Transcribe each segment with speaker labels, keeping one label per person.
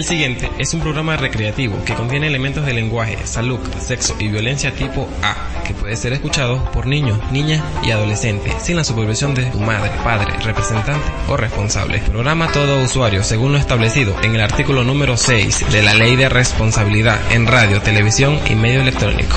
Speaker 1: El siguiente es un programa recreativo que contiene elementos de lenguaje, salud, sexo y violencia tipo A, que puede ser escuchado por niños, niñas y adolescentes sin la supervisión de tu madre, padre, representante o responsable. Programa todo usuario según lo establecido en el artículo número 6 de la Ley de Responsabilidad en Radio, Televisión y Medio Electrónico.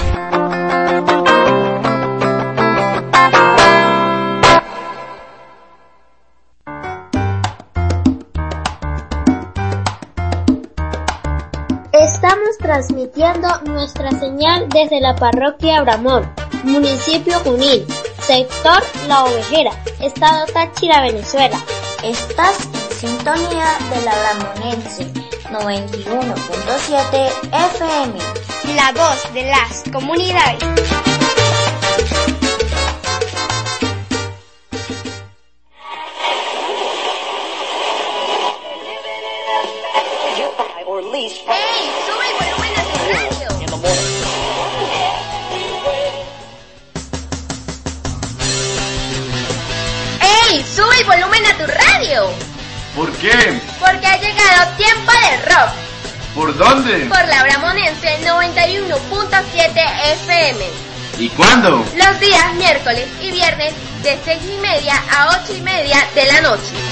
Speaker 2: Señal desde la parroquia Abramón, municipio Junín, sector La Ovejera, estado Táchira, Venezuela.
Speaker 3: Estás en sintonía de la Bramonense 91.7 FM.
Speaker 2: La voz de las comunidades.
Speaker 4: ¿Por dónde?
Speaker 5: por la Bramonense 91.7 FM.
Speaker 4: ¿Y cuándo?
Speaker 5: Los días miércoles y viernes de 6 y media a 8 y media de la noche.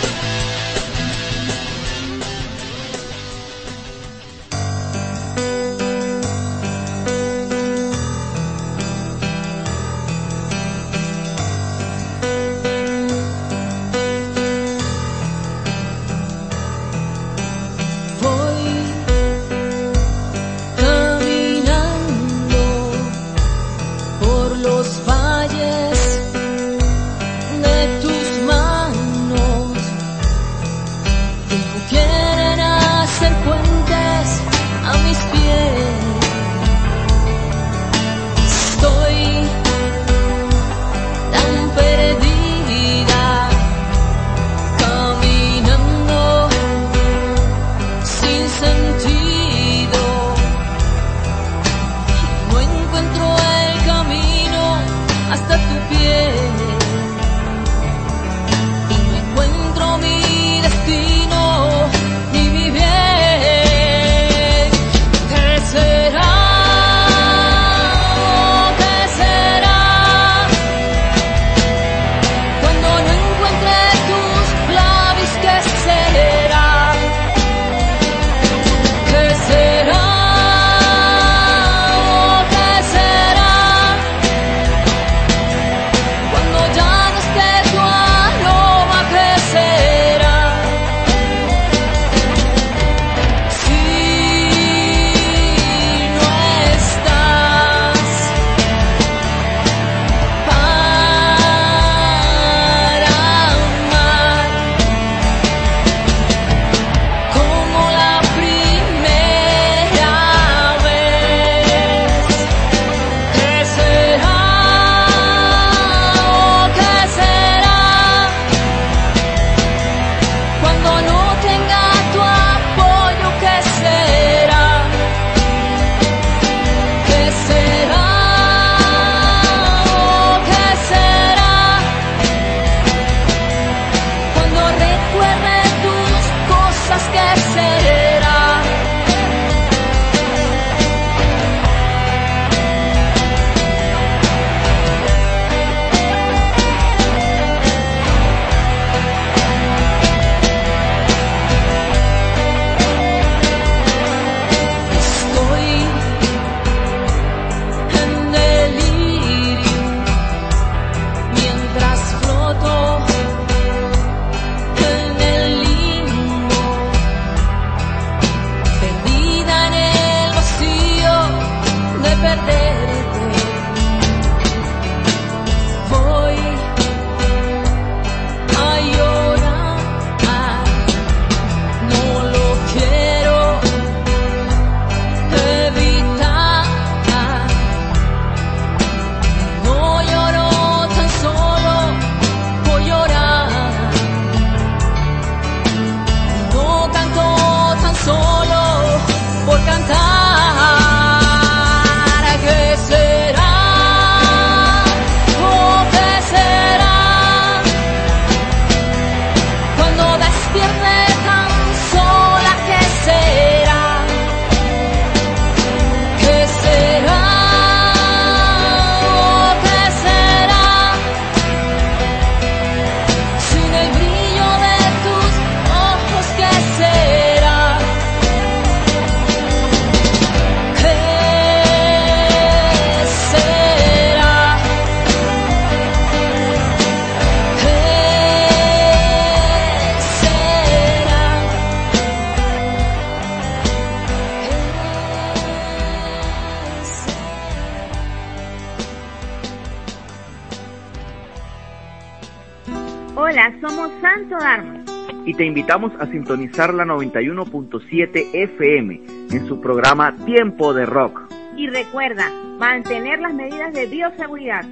Speaker 6: Invitamos a sintonizar la 91.7 FM en su programa Tiempo de Rock.
Speaker 7: Y recuerda, mantener las medidas de bioseguridad.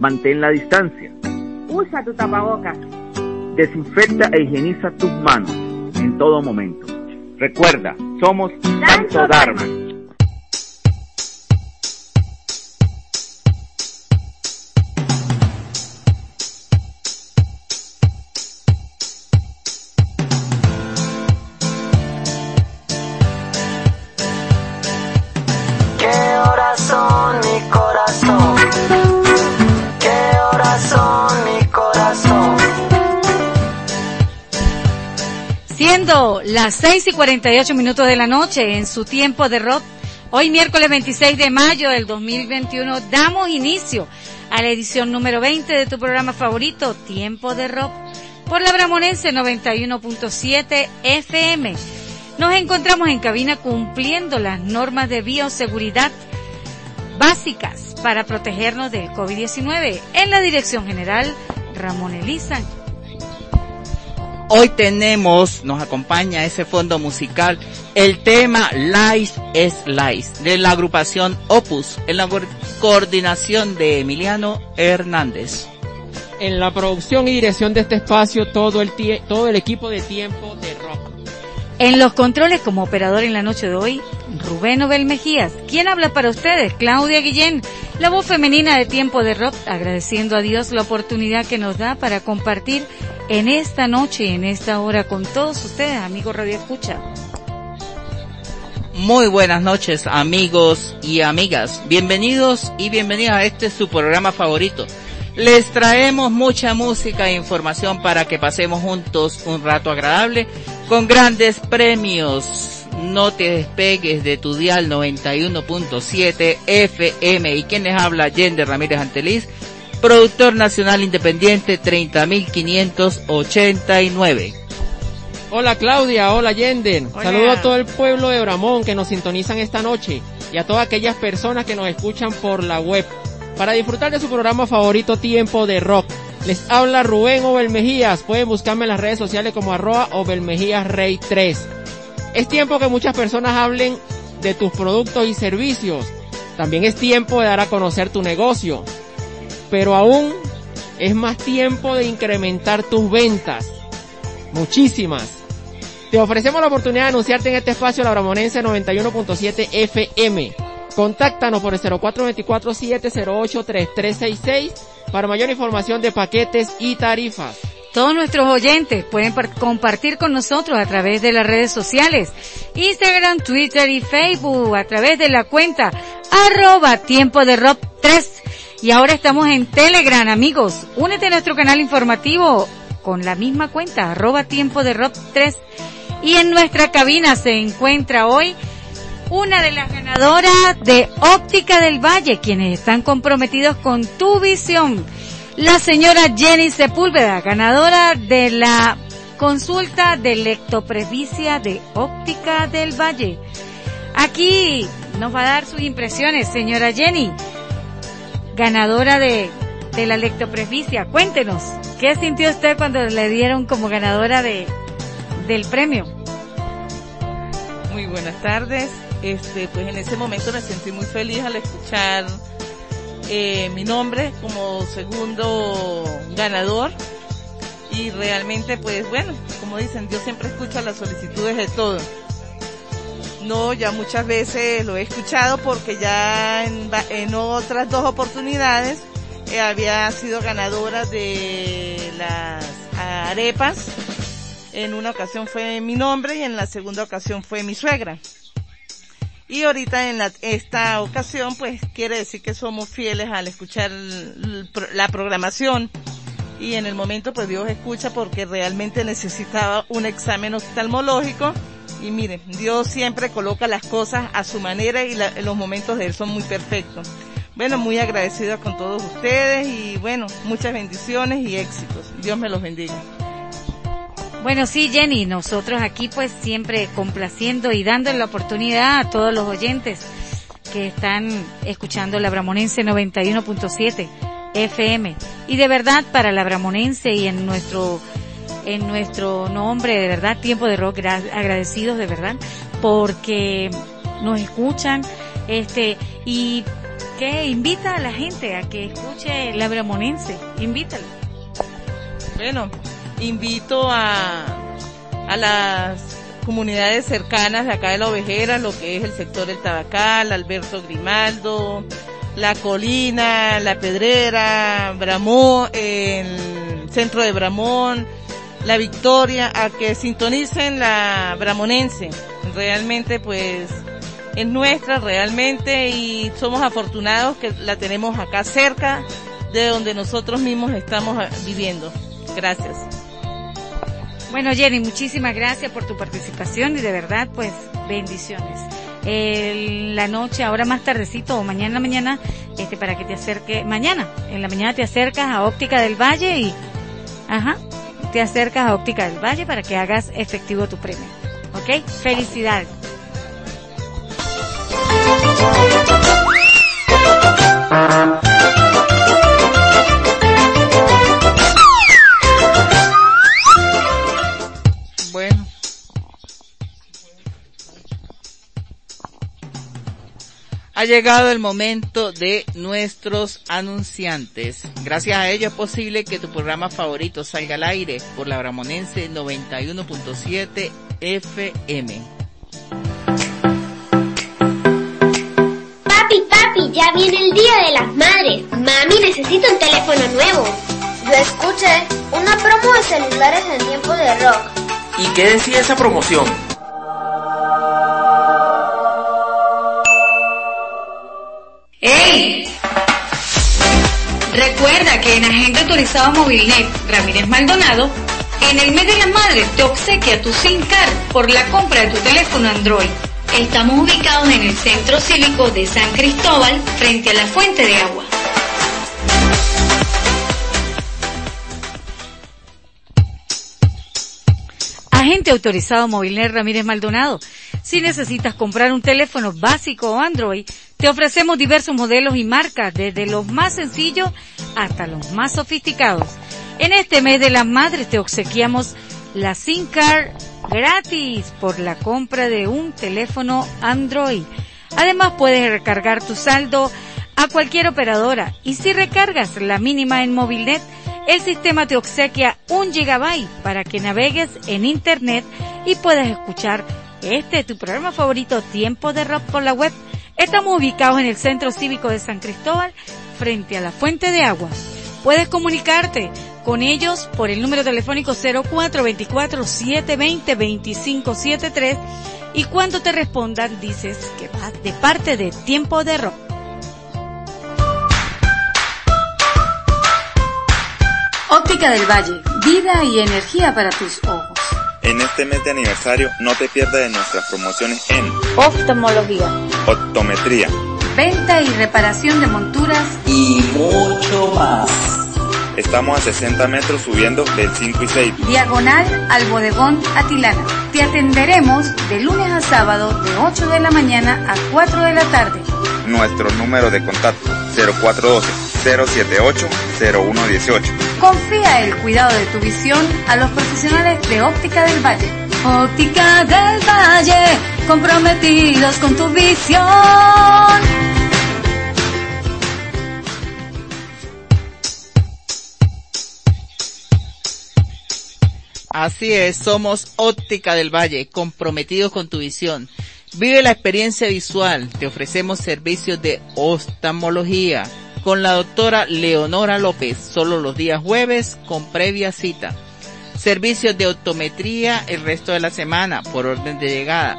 Speaker 6: Mantén la distancia.
Speaker 7: Usa tu tapabocas.
Speaker 6: Desinfecta e higieniza tus manos en todo momento. Recuerda, somos Santo, Dharma.
Speaker 8: 48 minutos de la noche en su tiempo de rock. Hoy miércoles 26 de mayo del 2021 damos inicio a la edición número 20 de tu programa favorito, Tiempo de Rock, por la Bramonense 91.7 FM. Nos encontramos en cabina cumpliendo las normas de bioseguridad básicas para protegernos del COVID-19 en la Dirección General Ramón Elizan
Speaker 9: Hoy tenemos, nos acompaña ese fondo musical, el tema Life is Life de la agrupación Opus en la coordinación de Emiliano Hernández.
Speaker 10: En la producción y dirección de este espacio, todo el, todo el equipo de tiempo de rock.
Speaker 8: En los controles como operador en la noche de hoy, Rubén Obel Mejías. ¿Quién habla para ustedes? Claudia Guillén, la voz femenina de tiempo de rock, agradeciendo a Dios la oportunidad que nos da para compartir en esta noche en esta hora con todos ustedes, amigos Radio Escucha.
Speaker 9: Muy buenas noches, amigos y amigas. Bienvenidos y bienvenidas a este su programa favorito. Les traemos mucha música e información para que pasemos juntos un rato agradable con grandes premios. No te despegues de tu dial 91.7 FM y quienes habla Yende Ramírez Anteliz productor nacional independiente 30.589.
Speaker 10: Hola Claudia, hola Yenden. Saludo a todo el pueblo de Bramón que nos sintonizan esta noche y a todas aquellas personas que nos escuchan por la web. Para disfrutar de su programa favorito Tiempo de Rock. Les habla Rubén Obel Mejías. Pueden buscarme en las redes sociales como arroba Obel Mejías Rey 3. Es tiempo que muchas personas hablen de tus productos y servicios. También es tiempo de dar a conocer tu negocio pero aún es más tiempo de incrementar tus ventas. Muchísimas. Te ofrecemos la oportunidad de anunciarte en este espacio la Bramonense 91.7 FM. Contáctanos por el 0424-708-3366 para mayor información de paquetes y tarifas.
Speaker 8: Todos nuestros oyentes pueden compartir con nosotros a través de las redes sociales, Instagram, Twitter y Facebook, a través de la cuenta arroba tiempo de rock 3 y ahora estamos en Telegram, amigos. Únete a nuestro canal informativo con la misma cuenta, arroba tiempo de rock 3. Y en nuestra cabina se encuentra hoy una de las ganadoras de Óptica del Valle, quienes están comprometidos con tu visión. La señora Jenny Sepúlveda, ganadora de la consulta de lectopresbicia de Óptica del Valle. Aquí nos va a dar sus impresiones, señora Jenny ganadora de, de la lectopresbicia. Cuéntenos, ¿qué sintió usted cuando le dieron como ganadora de, del premio?
Speaker 11: Muy buenas tardes. Este, pues en ese momento me sentí muy feliz al escuchar eh, mi nombre como segundo ganador. Y realmente, pues bueno, como dicen, yo siempre escucho las solicitudes de todos no, ya muchas veces lo he escuchado porque ya en, otras dos oportunidades eh, había sido ganadora de las arepas. En una ocasión fue mi nombre y en la segunda ocasión fue mi suegra. Y ahorita en esta ocasión pues quiere decir que somos fieles al escuchar la programación y en el momento pues Dios escucha porque realmente necesitaba un examen oftalmológico y miren, Dios siempre coloca las cosas a su manera y los momentos de Él son muy perfectos. Bueno, muy agradecida con todos ustedes y bueno, muchas bendiciones y éxitos. Dios me los bendiga.
Speaker 8: Bueno, sí, Jenny, nosotros aquí pues siempre complaciendo y dando la oportunidad a todos los oyentes que están escuchando la Bramonense 91.7 FM. Y de verdad, para la Bramonense y en nuestro en nuestro nombre, de verdad, Tiempo de Rock, agradecidos de verdad, porque nos escuchan, este, y que invita a la gente a que escuche la Bramonense, invítalo.
Speaker 11: Bueno, invito a, a las comunidades cercanas de acá de la Ovejera, lo que es el sector del Tabacal, Alberto Grimaldo, La Colina, La Pedrera, Bramón, el centro de Bramón, La Victoria, a que sintonicen la Bramonense. Realmente pues es nuestra realmente y somos afortunados que la tenemos acá cerca de donde nosotros mismos estamos viviendo. Gracias.
Speaker 8: Bueno, Jenny, muchísimas gracias por tu participación y de verdad, pues, bendiciones. En la noche, ahora más tardecito o mañana en la mañana, este, para que te acerque, mañana, en la mañana te acercas a Óptica del Valle y, ajá, te acercas a Óptica del Valle para que hagas efectivo tu premio. ¿Ok? Felicidades.
Speaker 9: Ha llegado el momento de nuestros anunciantes. Gracias a ello es posible que tu programa favorito salga al aire por la Bramonense 91.7 FM.
Speaker 2: Papi, papi, ya viene el Día de las Madres. Mami, necesito un teléfono nuevo.
Speaker 3: Yo escuché una promo de celulares en tiempo de rock.
Speaker 12: ¿Y qué decía esa promoción?
Speaker 13: ¡Ey! Recuerda que en Agente Autorizado Movilnet Ramírez Maldonado, en el mes de las madres te obsequia tu SIM card por la compra de tu teléfono Android. Estamos ubicados en el Centro Cívico de San Cristóbal, frente a la Fuente de Agua.
Speaker 8: Agente autorizado Movilnet Ramírez Maldonado. Si necesitas comprar un teléfono básico o Android, te ofrecemos diversos modelos y marcas, desde los más sencillos hasta los más sofisticados. En este mes de las madres te obsequiamos la SIM card gratis por la compra de un teléfono Android. Además puedes recargar tu saldo a cualquier operadora y si recargas la mínima en Movilnet, el sistema te obsequia un gigabyte para que navegues en internet y puedas escuchar este tu programa favorito Tiempo de Rock por la web. Estamos ubicados en el Centro Cívico de San Cristóbal frente a la Fuente de Agua. Puedes comunicarte con ellos por el número telefónico 0424-720-2573 y cuando te respondan dices que vas de parte de Tiempo de Rock.
Speaker 13: Óptica del Valle, vida y energía para tus ojos.
Speaker 14: En este mes de aniversario no te pierdas de nuestras promociones en
Speaker 3: Oftalmología,
Speaker 14: optometría,
Speaker 13: venta y reparación de monturas
Speaker 12: y mucho más.
Speaker 14: Estamos a 60 metros subiendo del 5 y 6.
Speaker 13: Diagonal al bodegón Atilana. Te atenderemos de lunes a sábado de 8 de la mañana a 4 de la tarde.
Speaker 14: Nuestro número de contacto 0412-078-0118.
Speaker 13: Confía el cuidado de tu visión a los profesionales de Óptica del Valle. Óptica del Valle, comprometidos con tu visión.
Speaker 9: Así es, somos Óptica del Valle, comprometidos con tu visión. Vive la experiencia visual, te ofrecemos servicios de oftalmología con la doctora Leonora López, solo los días jueves con previa cita. Servicios de optometría el resto de la semana por orden de llegada.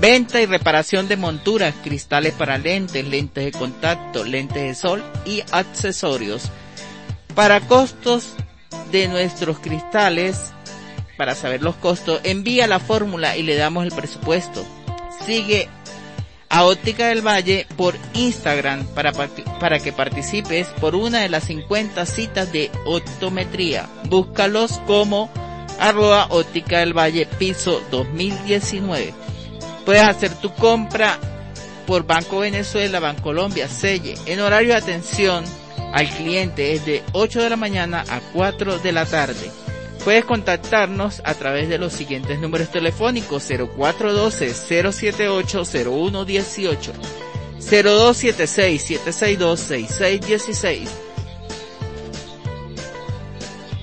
Speaker 9: Venta y reparación de monturas, cristales para lentes, lentes de contacto, lentes de sol y accesorios. Para costos de nuestros cristales, para saber los costos, envía la fórmula y le damos el presupuesto. Sigue a Óptica del Valle por Instagram para, para que participes por una de las 50 citas de optometría. Búscalos como arroba Óptica del Valle piso 2019. Puedes hacer tu compra por Banco Venezuela, Banco Colombia, Selle, en horario de atención al cliente es de 8 de la mañana a 4 de la tarde. Puedes contactarnos a través de los siguientes números telefónicos 0412-078-0118, 0276-762-6616.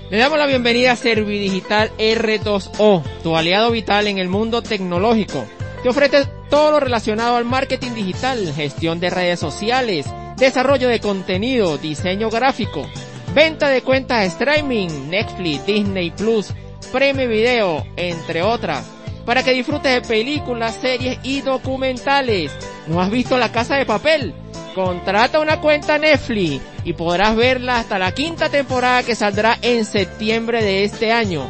Speaker 10: Le damos la bienvenida a Servidigital R2O, tu aliado vital en el mundo tecnológico. Te ofrece todo lo relacionado al marketing digital, gestión de redes sociales, desarrollo de contenido, diseño gráfico, venta de cuentas streaming, Netflix, Disney Plus, Premium Video, entre otras, para que disfrutes de películas, series y documentales. ¿No has visto La Casa de Papel? Contrata una cuenta Netflix y podrás verla hasta la quinta temporada que saldrá en septiembre de este año.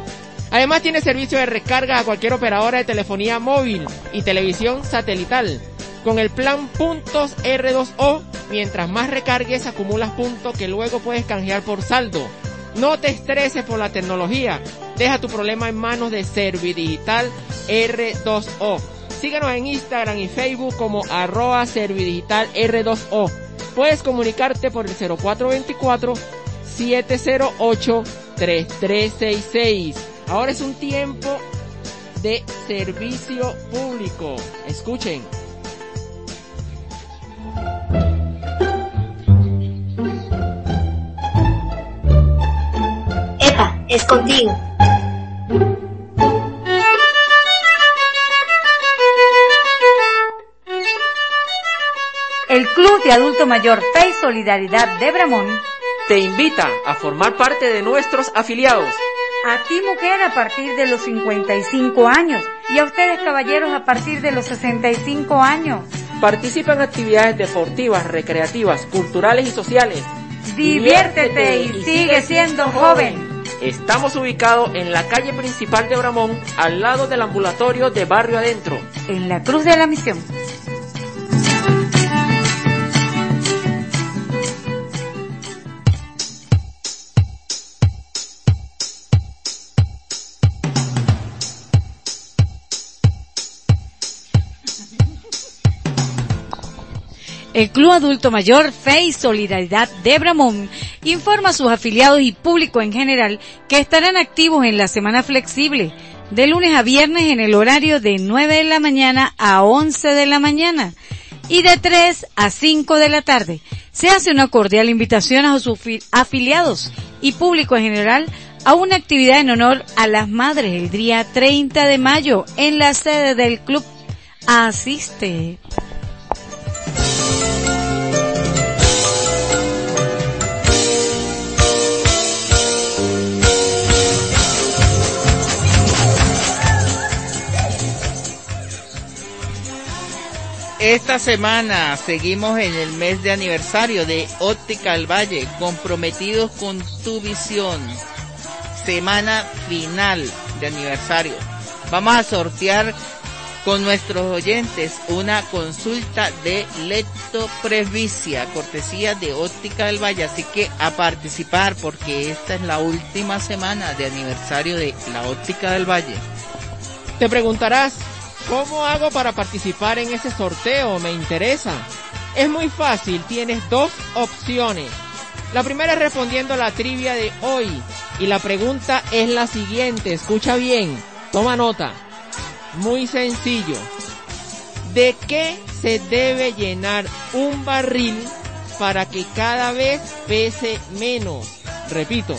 Speaker 10: Además tiene servicio de recarga a cualquier operadora de telefonía móvil y televisión satelital. Con el plan puntos R2O, mientras más recargues acumulas puntos que luego puedes canjear por saldo. No te estreses por la tecnología. Deja tu problema en manos de Servidigital R2O. Síguenos en Instagram y Facebook como arroba Servidigital R2O. Puedes comunicarte por el 0424 708 3366. Ahora es un tiempo de servicio público. Escuchen.
Speaker 2: Es contigo.
Speaker 8: El Club de Adulto Mayor Fe y Solidaridad de Bramón
Speaker 15: te invita a formar parte de nuestros afiliados.
Speaker 8: A ti mujer a partir de los 55 años y a ustedes caballeros a partir de los 65 años.
Speaker 15: Participa en actividades deportivas, recreativas, culturales y sociales.
Speaker 8: Diviértete y sigue siendo joven.
Speaker 15: Estamos ubicados en la calle principal de Bramón, al lado del ambulatorio de Barrio Adentro.
Speaker 8: En la Cruz de la Misión. El Club Adulto Mayor Fe y Solidaridad de Bramón informa a sus afiliados y público en general que estarán activos en la semana flexible de lunes a viernes en el horario de 9 de la mañana a 11 de la mañana y de 3 a 5 de la tarde. Se hace una cordial invitación a sus afiliados y público en general a una actividad en honor a las madres el día 30 de mayo en la sede del club. Asiste.
Speaker 9: Esta semana seguimos en el mes de aniversario de Óptica al Valle, comprometidos con tu visión. Semana final de aniversario. Vamos a sortear con nuestros oyentes una consulta de leptopresbicia, cortesía de Óptica del Valle. Así que a participar porque esta es la última semana de aniversario de la Óptica del Valle.
Speaker 10: Te preguntarás, ¿Cómo hago para participar en ese sorteo? Me interesa. Es muy fácil, tienes dos opciones. La primera es respondiendo a la trivia de hoy. Y la pregunta es la siguiente, escucha bien, toma nota. Muy sencillo. ¿De qué se debe llenar un barril para que cada vez pese menos? Repito,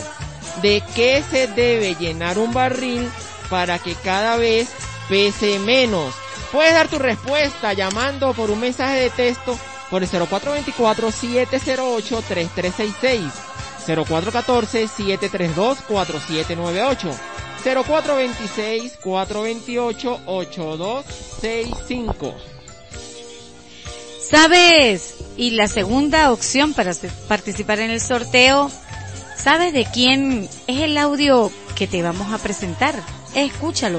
Speaker 10: ¿de qué se debe llenar un barril para que cada vez pese menos. Puedes dar tu respuesta llamando por un mensaje de texto por el 0424-708-3366, 0414-732-4798, 0426-428-8265.
Speaker 8: ¿Sabes? Y la segunda opción para participar en el sorteo, ¿sabes de quién es el audio que te vamos a presentar? Escúchalo.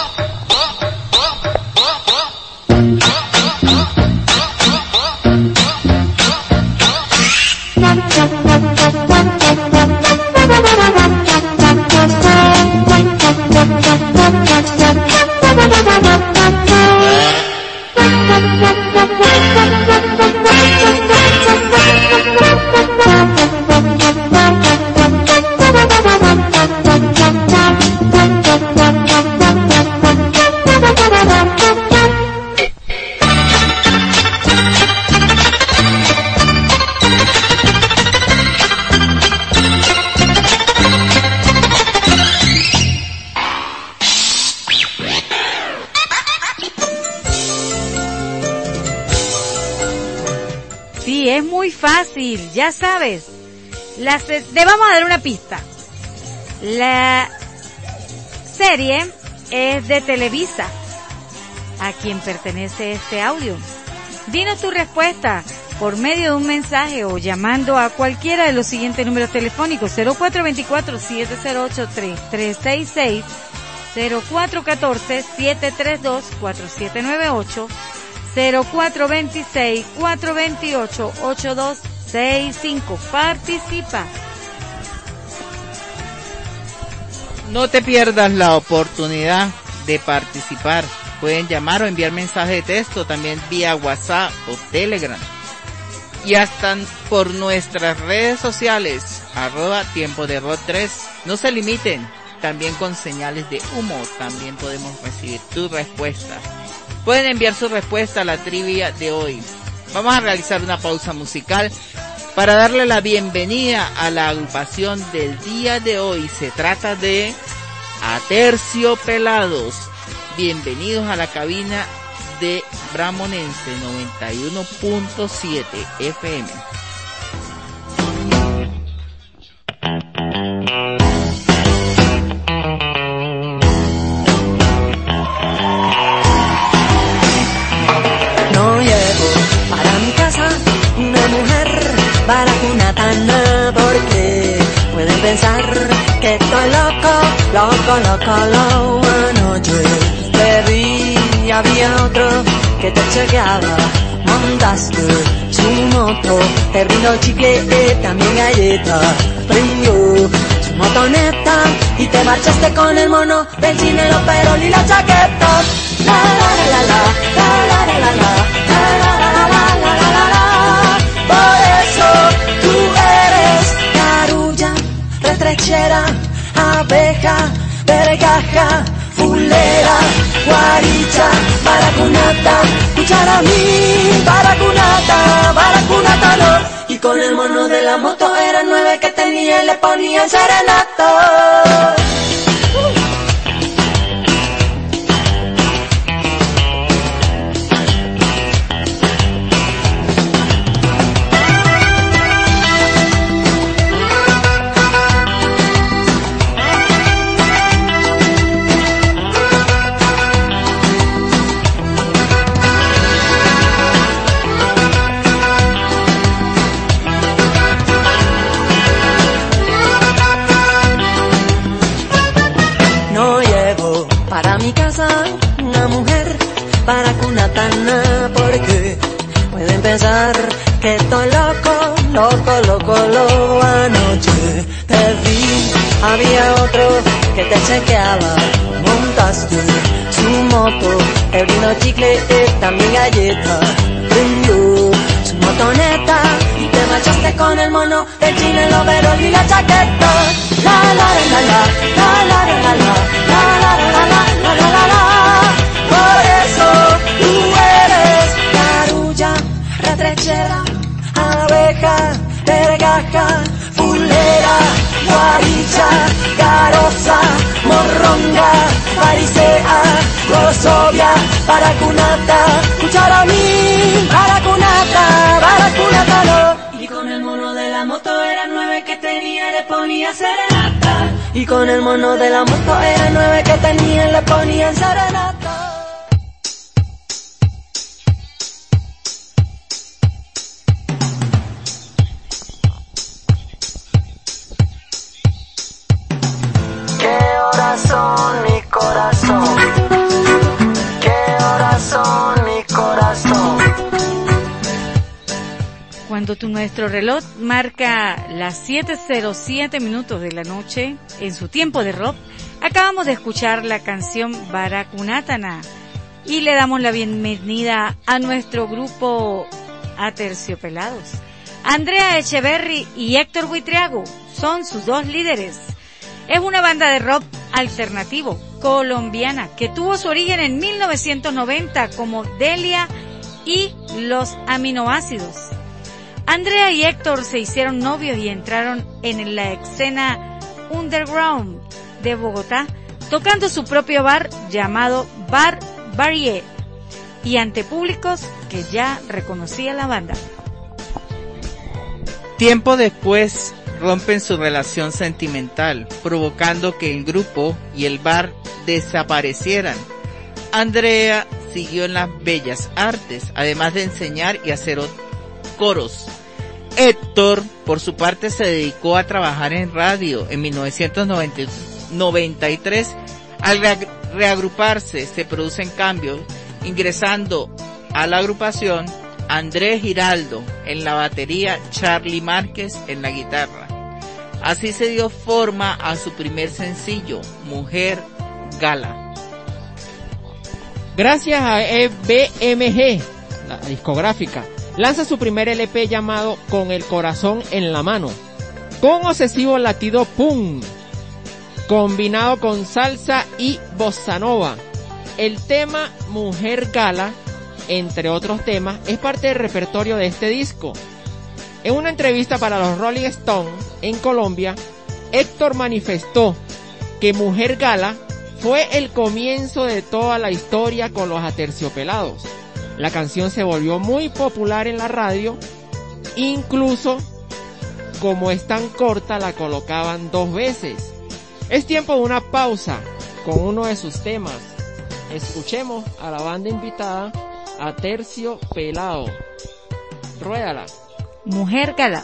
Speaker 8: Fácil, ya sabes. La se- vamos a dar una pista. La serie es de Televisa, a quien pertenece este audio. Dinos tu respuesta por medio de un mensaje o llamando a cualquiera de los siguientes números telefónicos 0424-708-3366, 0414-732-4798, 0426-428-8265. Participa.
Speaker 9: No te pierdas la oportunidad de participar. Pueden llamar o enviar mensaje de texto también vía WhatsApp o Telegram. Y hasta por nuestras redes sociales, arroba tiempo de rock 3. No se limiten, también con señales de humo también podemos recibir tu respuesta. Pueden enviar su respuesta a la trivia de hoy. Vamos a realizar una pausa musical para darle la bienvenida a la agrupación del día de hoy. Se trata de Aterciopelados. Bienvenidos a la cabina de Bramonense 91.7 FM.
Speaker 16: Loco, loco. Anoche te vi había otro que te chequeaba. Montaste su moto, te chicle, también galleta. Prendió su motoneta y te marchaste con el mono del cine, los perol y la chaqueta. La la la la la, la la la la la, la la la la la la la la. Por eso tú eres carulla, retrechera, abeja, vergaja, fulera, guaricha, baracunata, cuchara mí, baracunata, baracunata no. Y con el mono de la moto eran nueve que tenía y le ponían serenato. Pensar que estoy loco, loco, loco, loco. Anoche te vi, había otro que te chequeaba, montaste su moto, te brindó chicle, también galleta, prendió su motoneta y te marchaste con el mono, el chile, el overol y la chaqueta. La la la la la, la la la la, fulera, guaricha, caroza, morronga, farisea, grosovia, baracunata, cucharamí, baracunata, baracunata no. Y con el mono de la moto eran nueve que tenía y le ponía serenata. Y con el mono de la moto eran nueve que tenía y le ponían serenata.
Speaker 8: Cuando tu, nuestro reloj marca las 7.07 minutos de la noche en su tiempo de rock, acabamos de escuchar la canción Baracunatana y le damos la bienvenida a nuestro grupo Aterciopelados. Andrea Echeverry y Héctor Buitriago son sus dos líderes. Es una banda de rock alternativo colombiana que tuvo su origen en 1990 como Delia y los aminoácidos. Andrea y Héctor se hicieron novios y entraron en la escena underground de Bogotá, tocando su propio bar llamado Bar Barrier y ante públicos que ya reconocía la banda.
Speaker 9: Tiempo después rompen su relación sentimental, provocando que el grupo y el bar desaparecieran. Andrea siguió en las bellas artes, además de enseñar y hacer coros. Héctor, por su parte, se dedicó a trabajar en radio en 1993. Al reagruparse, se producen cambios, ingresando a la agrupación Andrés Giraldo en la batería, Charlie Márquez en la guitarra. Así se dio forma a su primer sencillo, Mujer Gala.
Speaker 10: Gracias a EBMG, la discográfica, lanza su primer LP llamado Con el corazón en la mano, con obsesivo latido pum, combinado con salsa y bossa nova. El tema Mujer Gala, entre otros temas, es parte del repertorio de este disco. En una entrevista para los Rolling Stones en Colombia, Héctor manifestó que Mujer Gala fue el comienzo de toda la historia con los aterciopelados. La canción se volvió muy popular en la radio, incluso como es tan corta la colocaban dos veces. Es tiempo de una pausa con uno de sus temas. Escuchemos a la banda invitada a Tercio Pelado. Ruédala.
Speaker 8: Mujer Gala.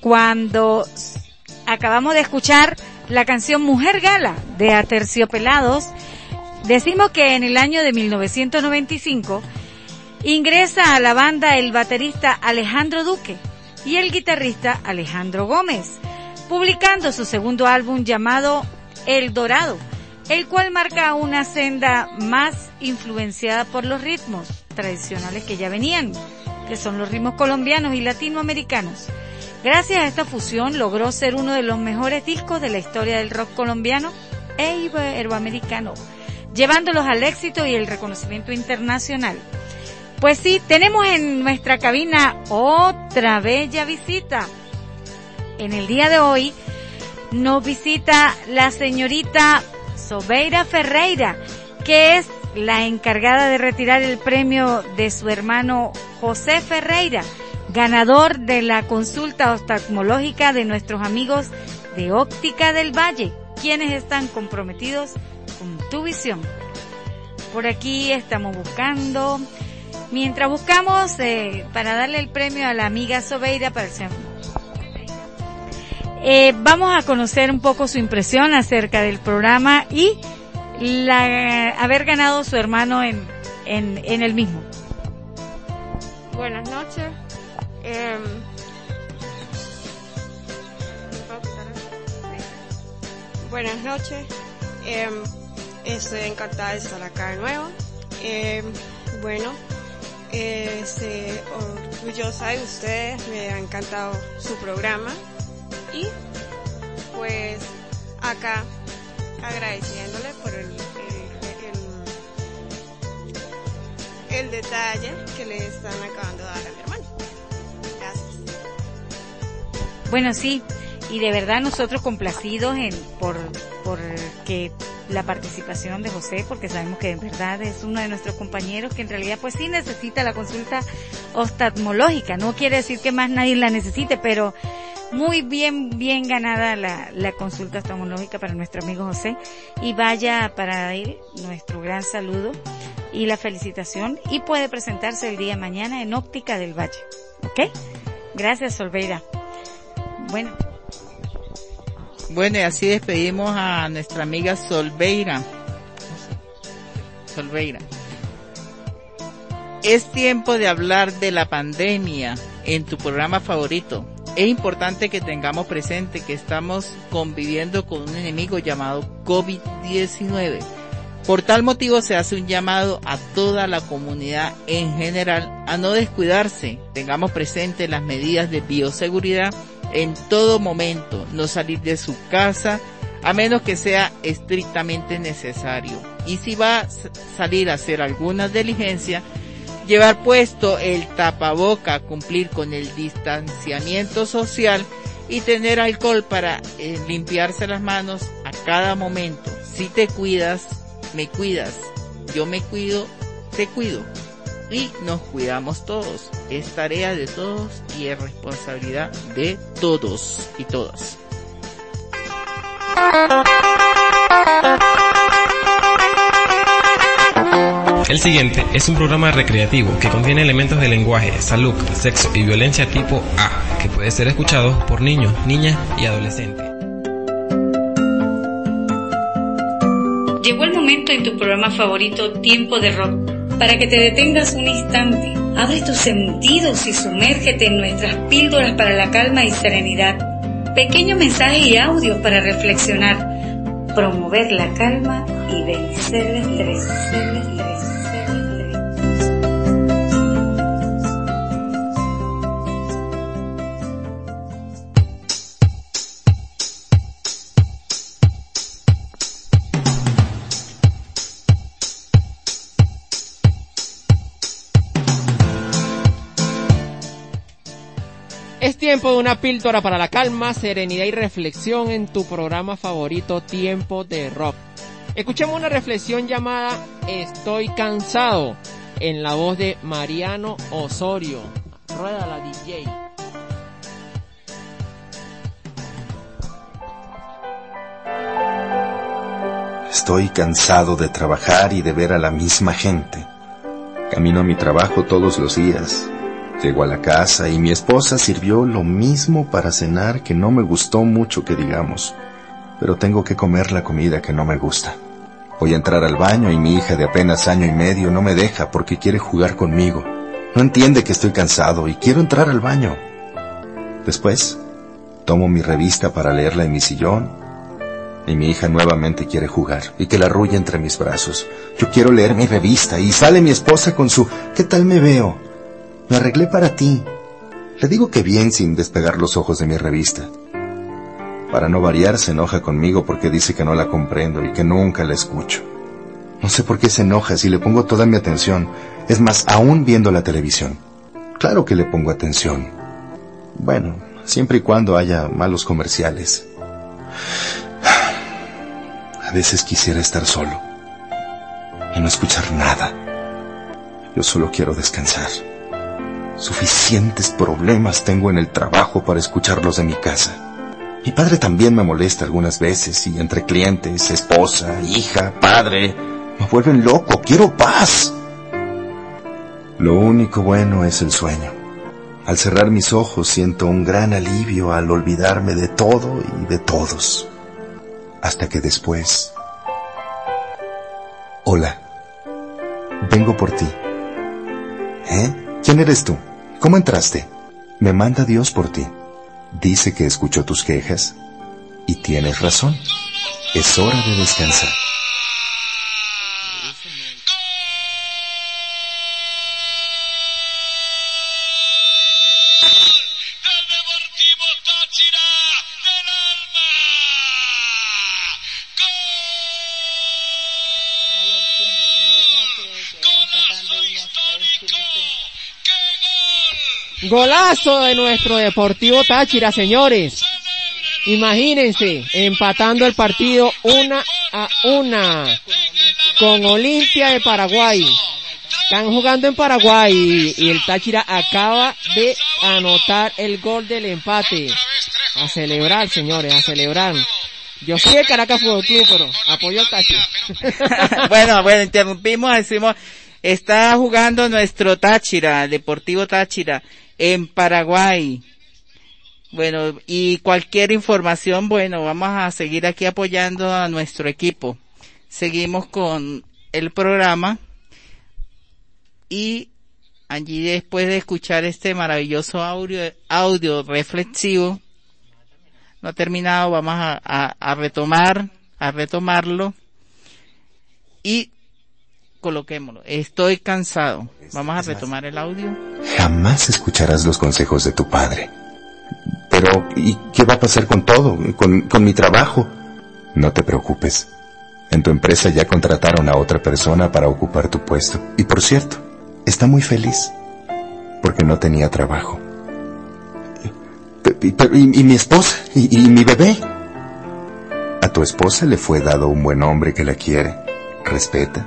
Speaker 8: Cuando acabamos de escuchar la canción Mujer Gala de Aterciopelados, decimos que en el año de 1995 ingresa a la banda el baterista Alejandro Duque y el guitarrista Alejandro Gómez, publicando su segundo álbum llamado El Dorado, el cual marca una senda más influenciada por los ritmos tradicionales que ya venían que son los ritmos colombianos y latinoamericanos. Gracias a esta fusión logró ser uno de los mejores discos de la historia del rock colombiano e iberoamericano, llevándolos al éxito y el reconocimiento internacional. Pues sí, tenemos en nuestra cabina otra bella visita. En el día de hoy nos visita la señorita Sobeira Ferreira, que es la encargada de retirar el premio de su hermano José Ferreira, ganador de la consulta oftalmológica de nuestros amigos de Óptica del Valle, quienes están comprometidos con tu visión. Por aquí estamos buscando, mientras buscamos eh, para darle el premio a la amiga Sobeira para el eh, vamos a conocer un poco su impresión acerca del programa y la, haber ganado su hermano en, en, en el mismo.
Speaker 17: Buenas noches. Eh, buenas noches. Eh, estoy encantada de estar acá de nuevo. Eh, bueno, orgullosa de ustedes. Me ha encantado su programa. Y pues acá agradeciéndole por el, detalle que le están acabando de dar a mi hermano.
Speaker 8: Bueno, sí, y de verdad nosotros complacidos en por por que la participación de José porque sabemos que en verdad es uno de nuestros compañeros que en realidad pues sí necesita la consulta oftalmológica. No quiere decir que más nadie la necesite pero muy bien bien ganada la, la consulta oftalmológica para nuestro amigo José. Y vaya para él nuestro gran saludo y la felicitación. Y puede presentarse el día mañana en Óptica del Valle ¿ok? gracias Solveira bueno
Speaker 9: bueno, y así despedimos a nuestra amiga Solveira. Solveira. Es tiempo de hablar de la pandemia en tu programa favorito. Es importante que tengamos presente que estamos conviviendo con un enemigo llamado COVID-19. Por tal motivo se hace un llamado a toda la comunidad en general a no descuidarse. Tengamos presente las medidas de bioseguridad en todo momento, no salir de su casa a menos que sea estrictamente necesario. Y si va a salir a hacer alguna diligencia, llevar puesto el tapaboca, cumplir con el distanciamiento social y tener alcohol para eh, limpiarse las manos a cada momento. Si te cuidas, me cuidas. Yo me cuido, te cuido y nos cuidamos todos. Es tarea de todos y es responsabilidad de todos y todas.
Speaker 1: El siguiente es un programa recreativo que contiene elementos de lenguaje, salud, sexo y violencia tipo A, que puede ser escuchado por niños, niñas y adolescentes.
Speaker 13: Llegó el momento en tu programa favorito, Tiempo de Rock para que te detengas un instante. Abre tus sentidos y sumérgete en nuestras píldoras para la calma y serenidad. Pequeño mensaje y audio para reflexionar, promover la calma y vencer el.
Speaker 10: Tiempo de una píldora para la calma, serenidad y reflexión en tu programa favorito Tiempo de Rock. Escuchemos una reflexión llamada Estoy cansado en la voz de Mariano Osorio. Rueda la DJ.
Speaker 18: Estoy cansado de trabajar y de ver a la misma gente. Camino a mi trabajo todos los días Llego a la casa y mi esposa sirvió lo mismo para cenar que no me gustó mucho que digamos, pero tengo que comer la comida que no me gusta. Voy a entrar al baño y mi hija de apenas año y medio no me deja porque quiere jugar conmigo. No entiende que estoy cansado y quiero entrar al baño. Después, tomo mi revista para leerla en mi sillón y mi hija nuevamente quiere jugar y que la arrulle entre mis brazos. Yo quiero leer mi revista y sale mi esposa con su ¿qué tal me veo? Me arreglé para ti. Le digo que bien sin despegar los ojos de mi revista. Para no variar, se enoja conmigo porque dice que no la comprendo y que nunca la escucho. No sé por qué se enoja si le pongo toda mi atención. Es más, aún viendo la televisión. Claro que le pongo atención. Bueno, siempre y cuando haya malos comerciales. A veces quisiera estar solo y no escuchar nada. Yo solo quiero descansar. Suficientes problemas tengo en el trabajo para escucharlos de mi casa. Mi padre también me molesta algunas veces y entre clientes, esposa, hija, padre, me vuelven loco. Quiero paz. Lo único bueno es el sueño. Al cerrar mis ojos siento un gran alivio al olvidarme de todo y de todos. Hasta que después... Hola. Vengo por ti. ¿Eh? ¿Quién eres tú? ¿Cómo entraste? Me manda Dios por ti. Dice que escuchó tus quejas y tienes razón. Es hora de descansar.
Speaker 10: Golazo de nuestro Deportivo Táchira, señores. Imagínense, empatando el partido una a una con Olimpia de Paraguay. Están jugando en Paraguay y el Táchira acaba de anotar el gol del empate. A celebrar, señores, a celebrar. Yo soy de Caracas Fútbol Club, pero apoyo al Táchira.
Speaker 9: bueno, bueno, interrumpimos, decimos, está jugando nuestro Táchira, Deportivo Táchira, en Paraguay. Bueno, y cualquier información, bueno, vamos a seguir aquí apoyando a nuestro equipo. Seguimos con el programa y allí después de escuchar este maravilloso audio, audio reflexivo, no ha terminado, vamos a, a, retomar, a retomarlo y coloquémoslo. Estoy cansado. Vamos a retomar el audio.
Speaker 18: Jamás escucharás los consejos de tu padre. Pero, ¿y qué va a pasar con todo? Con, con mi trabajo. No te preocupes. En tu empresa ya contrataron a otra persona para ocupar tu puesto. Y por cierto, está muy feliz. Porque no tenía trabajo. ¿Y, mi esposa? ¿Y, ¿Y mi bebé? A tu esposa le fue dado un buen hombre que la quiere, respeta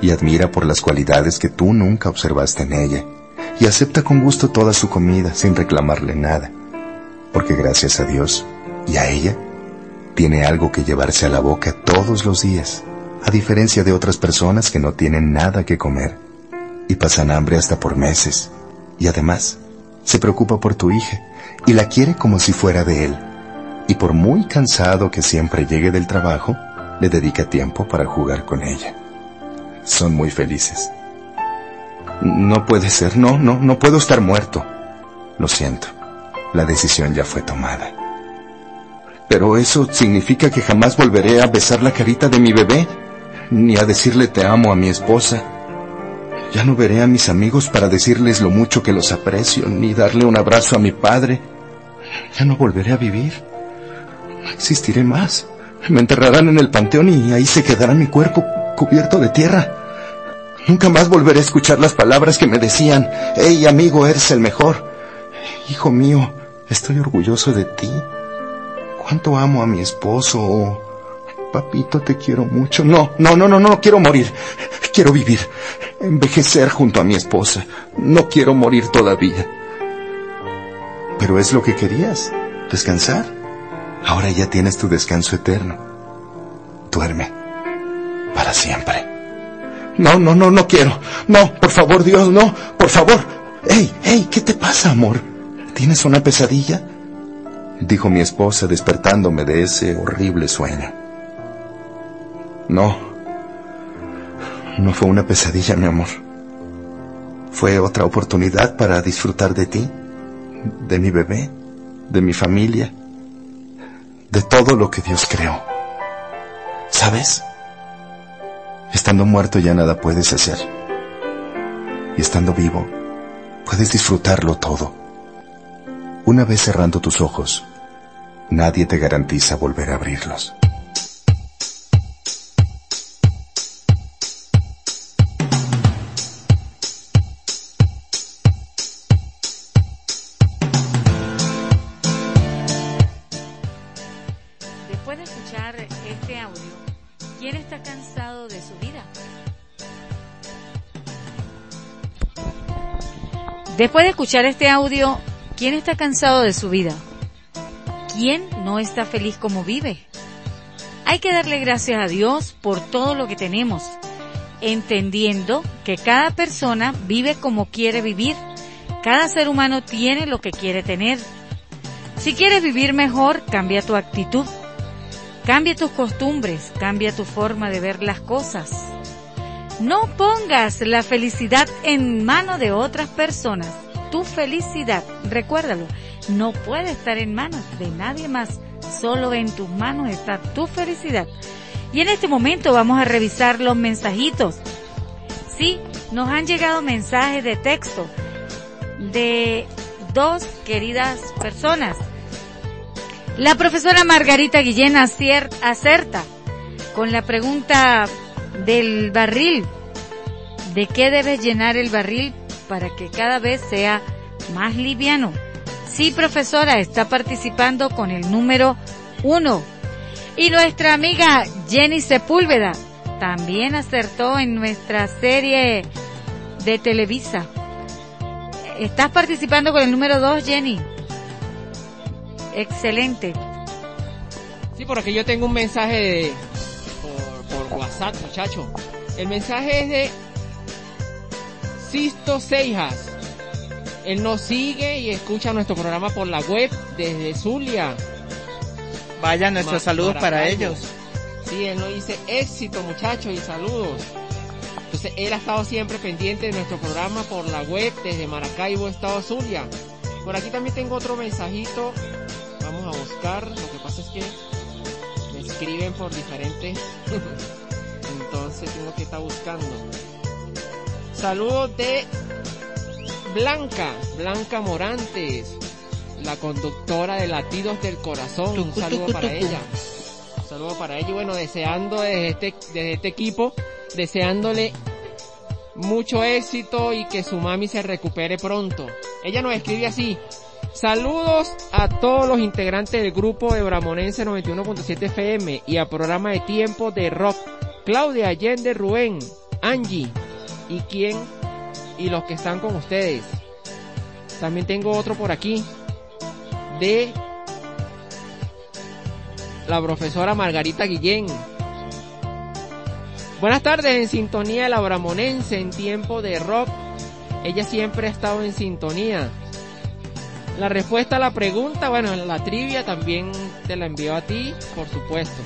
Speaker 18: y admira por las cualidades que tú nunca observaste en ella, y acepta con gusto toda su comida sin reclamarle nada, porque gracias a Dios y a ella, tiene algo que llevarse a la boca todos los días, a diferencia de otras personas que no tienen nada que comer y pasan hambre hasta por meses, y además se preocupa por tu hija y la quiere como si fuera de él, y por muy cansado que siempre llegue del trabajo, le dedica tiempo para jugar con ella. Son muy felices. No puede ser, no, no, no puedo estar muerto. Lo siento, la decisión ya fue tomada. Pero eso significa que jamás volveré a besar la carita de mi bebé, ni a decirle te amo a mi esposa. Ya no veré a mis amigos para decirles lo mucho que los aprecio, ni darle un abrazo a mi padre. Ya no volveré a vivir. No existiré más. Me enterrarán en el panteón y ahí se quedará mi cuerpo cubierto de tierra. Nunca más volveré a escuchar las palabras que me decían, hey amigo, eres el mejor. Hijo mío, estoy orgulloso de ti. Cuánto amo a mi esposo. Papito, te quiero mucho. No, no, no, no, no quiero morir. Quiero vivir. Envejecer junto a mi esposa. No quiero morir todavía. Pero es lo que querías. Descansar. Ahora ya tienes tu descanso eterno. Duerme. Para siempre. No, no, no, no quiero. No, por favor, Dios, no. Por favor. Ey, ey, ¿qué te pasa, amor? ¿Tienes una pesadilla? Dijo mi esposa despertándome de ese horrible sueño. No. No fue una pesadilla, mi amor. Fue otra oportunidad para disfrutar de ti, de mi bebé, de mi familia, de todo lo que Dios creó. ¿Sabes? Estando muerto ya nada puedes hacer. Y estando vivo, puedes disfrutarlo todo. Una vez cerrando tus ojos, nadie te garantiza volver a abrirlos.
Speaker 8: Después de escuchar este audio, ¿quién está cansado de su vida? ¿Quién no está feliz como vive? Hay que darle gracias a Dios por todo lo que tenemos, entendiendo que cada persona vive como quiere vivir. Cada ser humano tiene lo que quiere tener. Si quieres vivir mejor, cambia tu actitud. Cambia tus costumbres, cambia tu forma de ver las cosas. No pongas la felicidad en mano de otras personas. Tu felicidad, recuérdalo, no puede estar en manos de nadie más. Solo en tus manos está tu felicidad. Y en este momento vamos a revisar los mensajitos. Sí, nos han llegado mensajes de texto de dos queridas personas. La profesora Margarita Guillén acerta con la pregunta del barril. ¿De qué debes llenar el barril para que cada vez sea más liviano. Sí, profesora, está participando con el número uno. Y nuestra amiga Jenny Sepúlveda también acertó en nuestra serie de Televisa. Estás participando con el número dos, Jenny. Excelente.
Speaker 10: Sí, por aquí yo tengo un mensaje de, WhatsApp, muchacho. El mensaje es de Sisto Seijas. Él nos sigue y escucha nuestro programa por la web desde Zulia.
Speaker 9: Vaya nuestros saludos para ellos.
Speaker 10: Sí, él nos dice éxito muchachos y saludos. Entonces él ha estado siempre pendiente de nuestro programa por la web desde Maracaibo, Estado Zulia. Por aquí también tengo otro mensajito. Vamos a buscar. Lo que pasa es que me escriben por diferentes. Entonces tengo que estar buscando. Saludos de Blanca, Blanca Morantes, la conductora de Latidos del Corazón. Un saludo para ella. Un saludo para ella. Y bueno, deseando desde este, desde este equipo, deseándole mucho éxito y que su mami se recupere pronto. Ella nos escribe así. Saludos a todos los integrantes del grupo de Bramonense 91.7 FM y a programa de tiempo de rock. Claudia Allende Rubén, Angie y quién y los que están con ustedes. También tengo otro por aquí de la profesora Margarita Guillén. Buenas tardes, en sintonía de la Bramonense en tiempo de rock. Ella siempre ha estado en sintonía. La respuesta a la pregunta, bueno, en la trivia también te la envío a ti, por supuesto.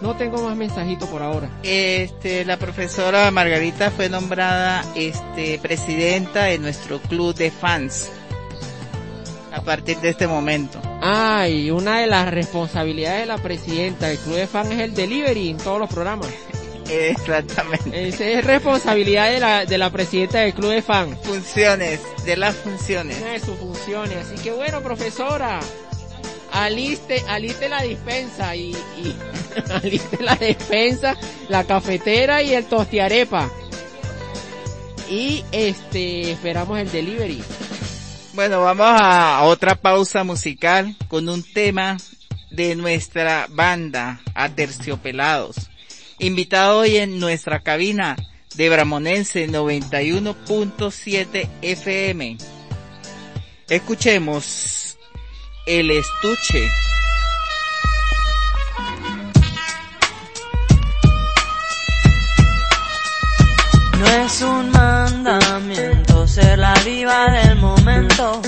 Speaker 10: No tengo más mensajitos por ahora.
Speaker 9: Este, la profesora Margarita fue nombrada, este, presidenta de nuestro club de fans. A partir de este momento.
Speaker 10: Ah, y una de las responsabilidades de la presidenta del club de fans es el delivery en todos los programas.
Speaker 9: Exactamente.
Speaker 10: Esa es responsabilidad de la, de la presidenta del club de fans.
Speaker 9: Funciones, de las funciones.
Speaker 10: Una de sus funciones. Así que bueno, profesora, aliste, aliste la dispensa y, y aliste la despensa, la cafetera y el tostiarepa. Y este, esperamos el delivery.
Speaker 9: Bueno, vamos a otra pausa musical con un tema de nuestra banda Aterciopelados. Invitado hoy en nuestra cabina de Bramonense 91.7 FM. Escuchemos el estuche.
Speaker 16: No es un mandamiento ser la diva del momento.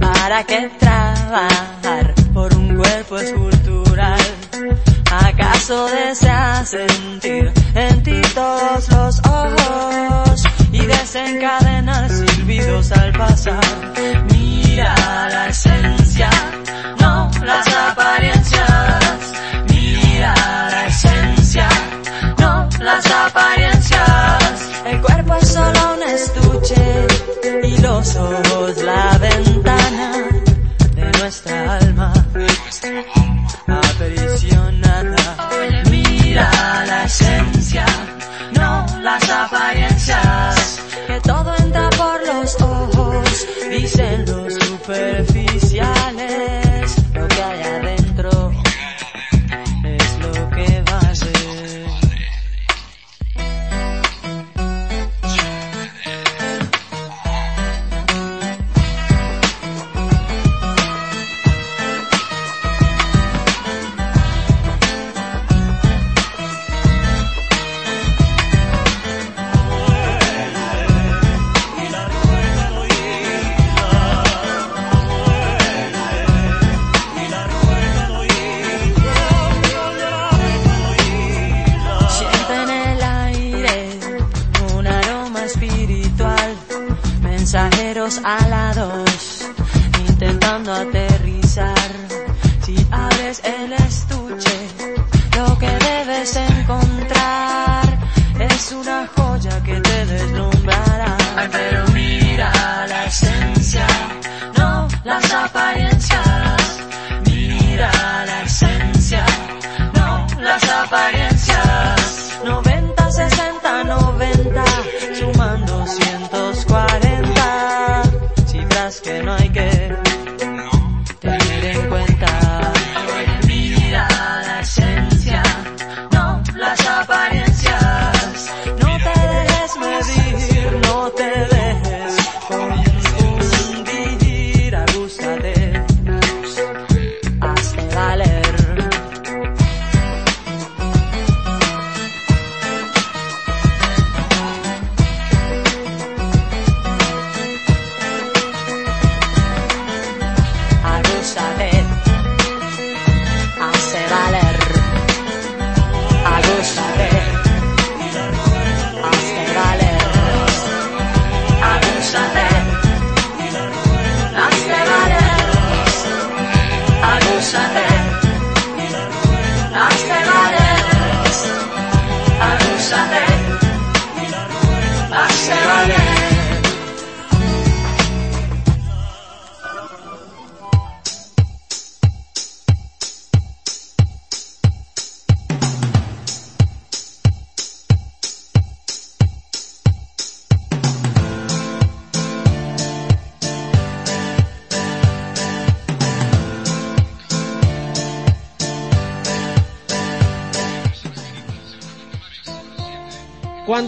Speaker 16: ¿Para qué trabajar por un cuerpo escultural? ¿Acaso deseas sentir en ti todos los ojos y desencadenar silbidos al pasar? Mira la no las apariencias. Mira la esencia, no las apariencias. El cuerpo es solo un estuche y los ojos la ventana de nuestra alma aprisionada. Mira la esencia, no las apariencias. Que todo entra por los ojos, dicen los superficiales.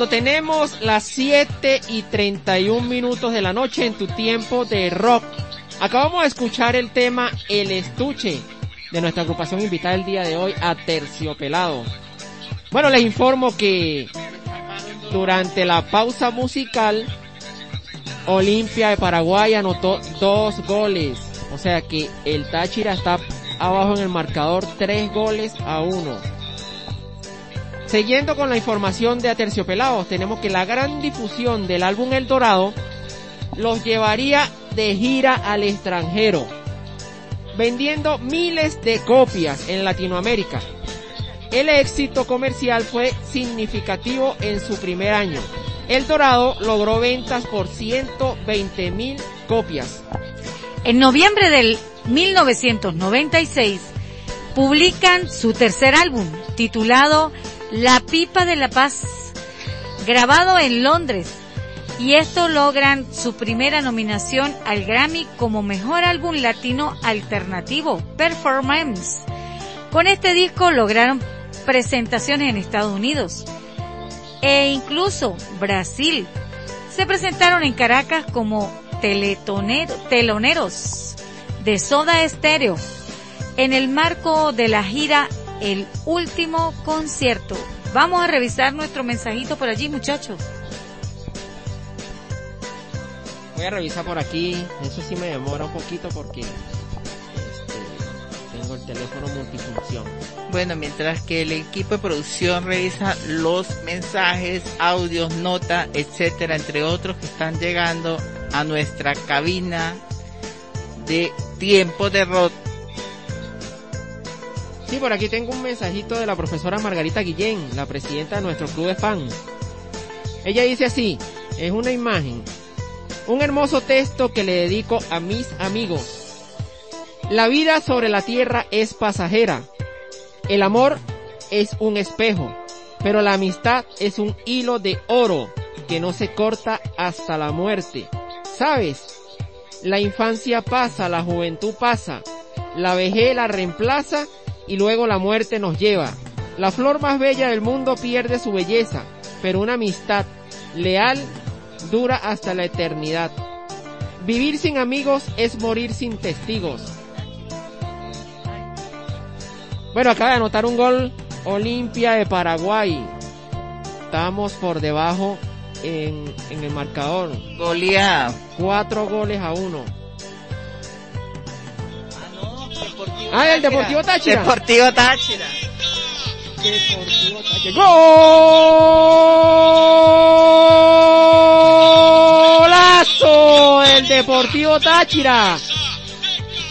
Speaker 10: Cuando tenemos las 7 y 31 minutos de la noche en tu tiempo de rock, acabamos de escuchar el tema El Estuche de nuestra agrupación invitada el día de hoy a Terciopelado. Bueno, les informo que durante la pausa musical, Olimpia de Paraguay anotó dos goles. O sea que el Táchira está abajo en el marcador, tres goles a uno. Siguiendo con la información de Aterciopelados, tenemos que la gran difusión del álbum El Dorado los llevaría de gira al extranjero, vendiendo miles de copias en Latinoamérica. El éxito comercial fue significativo en su primer año. El Dorado logró ventas por 120 mil copias.
Speaker 8: En noviembre del 1996 publican su tercer álbum titulado La Pipa de la Paz, grabado en Londres. Y esto logran su primera nominación al Grammy como mejor álbum latino alternativo, Performance. Con este disco lograron presentaciones en Estados Unidos e incluso Brasil. Se presentaron en Caracas como teloneros de Soda Estéreo en el marco de la gira El Último Concierto. Vamos a revisar nuestro mensajito por allí, muchachos.
Speaker 10: Voy a revisar por aquí, eso sí me demora un poquito porque este, tengo el teléfono multifunción.
Speaker 9: Bueno, mientras que el equipo de producción revisa los mensajes, audios, notas, etcétera, entre otros que están llegando a nuestra cabina de tiempo de rock.
Speaker 10: Sí, por aquí tengo un mensajito de la profesora Margarita Guillén, la presidenta de nuestro club de fans. Ella dice así, es una imagen, un hermoso texto que le dedico a mis amigos. La vida sobre la tierra es pasajera. El amor es un espejo, pero la amistad es un hilo de oro que no se corta hasta la muerte. ¿Sabes? La infancia pasa, la juventud pasa, la vejez la reemplaza y luego la muerte nos lleva. La flor más bella del mundo pierde su belleza, pero una amistad leal dura hasta la eternidad. Vivir sin amigos es morir sin testigos. Bueno, acaba de anotar un gol Olimpia de Paraguay. Estamos por debajo en, en el marcador.
Speaker 9: Goleada.
Speaker 10: Cuatro goles a uno. Ah, el Deportivo Táchira.
Speaker 9: Deportivo Táchira.
Speaker 10: Deportivo Táchira. ¡Golazo! El Deportivo Táchira.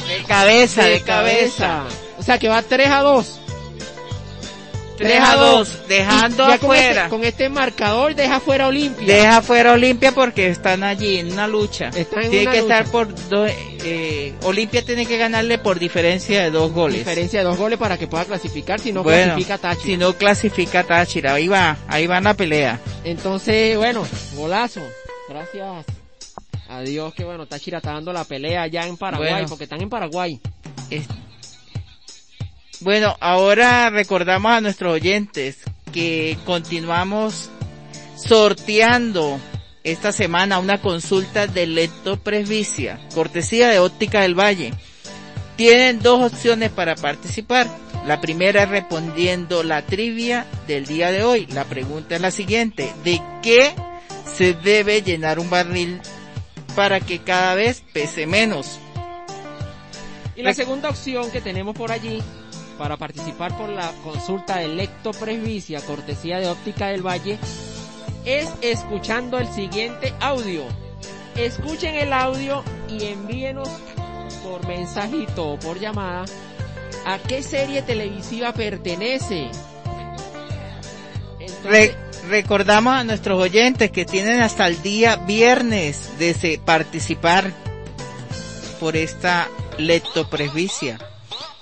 Speaker 9: De cabeza, de, cabeza.
Speaker 10: O sea que va 3 a 2.
Speaker 9: 3 a 2, dejando
Speaker 10: Ya
Speaker 9: afuera.
Speaker 10: Con este, con este marcador deja fuera Olimpia.
Speaker 9: Deja fuera Olimpia porque están allí en una lucha.
Speaker 10: Están en
Speaker 9: tiene
Speaker 10: una
Speaker 9: que
Speaker 10: lucha.
Speaker 9: estar por dos, eh, Olimpia tiene que ganarle por diferencia de dos goles.
Speaker 10: Diferencia de dos goles para que pueda clasificar, si no
Speaker 9: Bueno,
Speaker 10: clasifica Táchira.
Speaker 9: Si no clasifica Táchira, ahí va, ahí va la pelea.
Speaker 10: Entonces, bueno, golazo. Gracias a Dios que bueno, Táchira está dando la pelea allá en Paraguay,
Speaker 9: Bueno.
Speaker 10: porque están en Paraguay.
Speaker 9: Es- Bueno, ahora recordamos a nuestros oyentes que continuamos sorteando esta semana una consulta de leptopresbicia, cortesía de Óptica del Valle. Tienen dos opciones para participar. La primera es respondiendo la trivia del día de hoy. La pregunta es la siguiente. ¿De qué se debe llenar un barril para que cada vez pese menos?
Speaker 10: Y la segunda opción que tenemos por allí para participar por la consulta de lectopresbicia, cortesía de Óptica del Valle, es escuchando el siguiente audio. Escuchen el audio y envíenos por mensajito o por llamada a qué serie televisiva pertenece.
Speaker 9: Re- recordamos a nuestros oyentes que tienen hasta el día viernes de participar por esta leptopresbicia.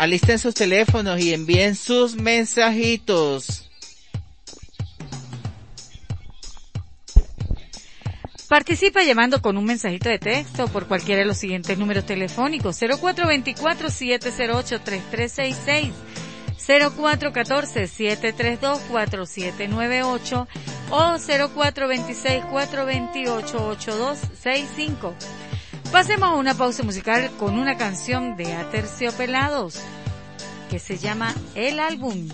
Speaker 9: alisten sus teléfonos y envíen sus mensajitos.
Speaker 8: Participa llamando con un mensajito de texto por cualquiera de los siguientes números telefónicos 0424-708-3366, 0414-732-4798 o 0426-428-8265. Pasemos a una pausa musical con una canción de Aterciopelados que se llama
Speaker 16: El Álbum.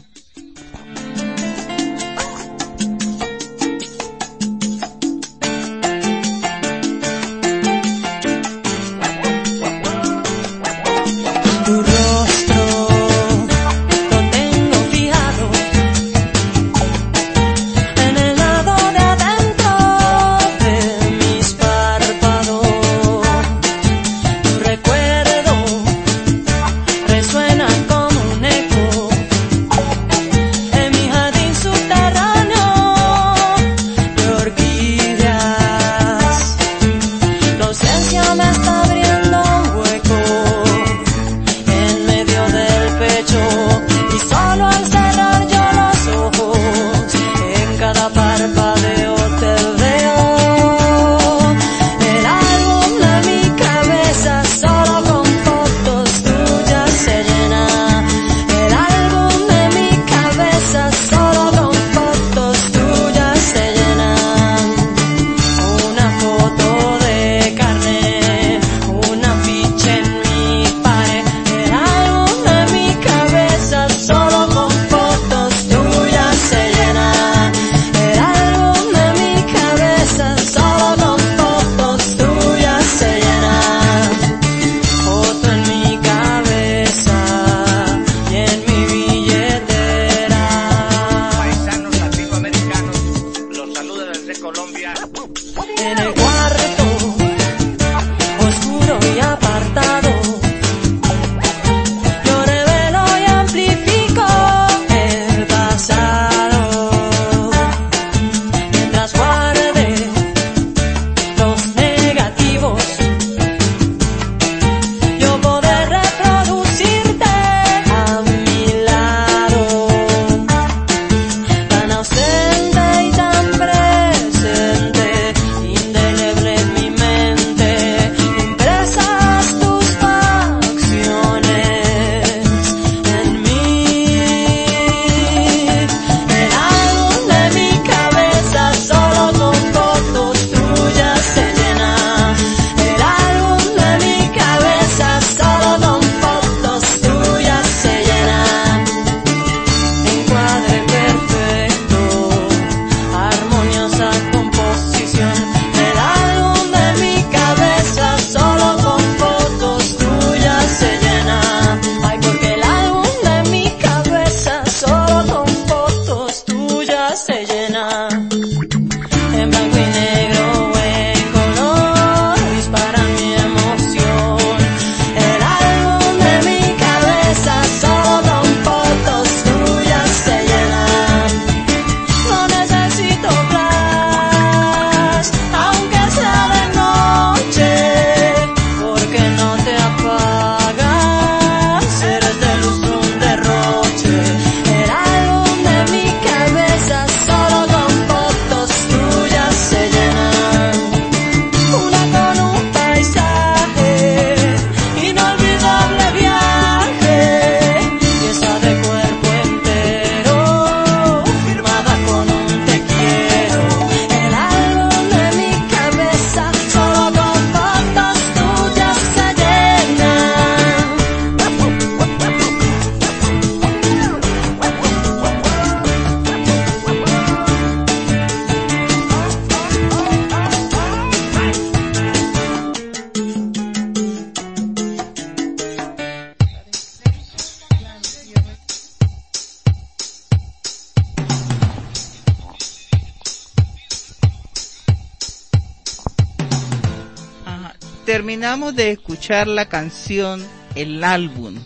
Speaker 9: la canción El álbum.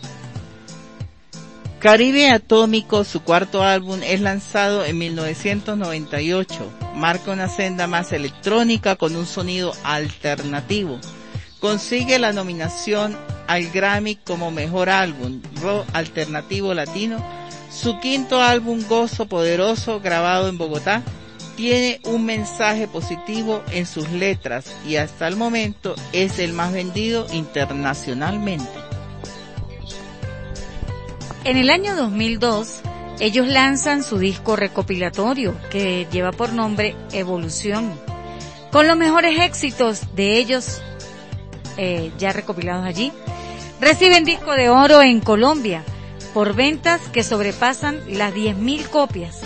Speaker 9: Caribe Atómico, su cuarto álbum, es lanzado en 1998. Marca una senda más electrónica con un sonido alternativo. Consigue la nominación al Grammy como mejor álbum, rock alternativo latino. Su quinto álbum, Gozo Poderoso, grabado en Bogotá, tiene un mensaje positivo en sus letras y hasta el momento es el más vendido internacionalmente.
Speaker 8: En el año 2002, ellos lanzan su disco recopilatorio que lleva por nombre Evolución, con los mejores éxitos de ellos eh, ya recopilados allí. Reciben disco de oro en Colombia por ventas que sobrepasan las 10.000 copias,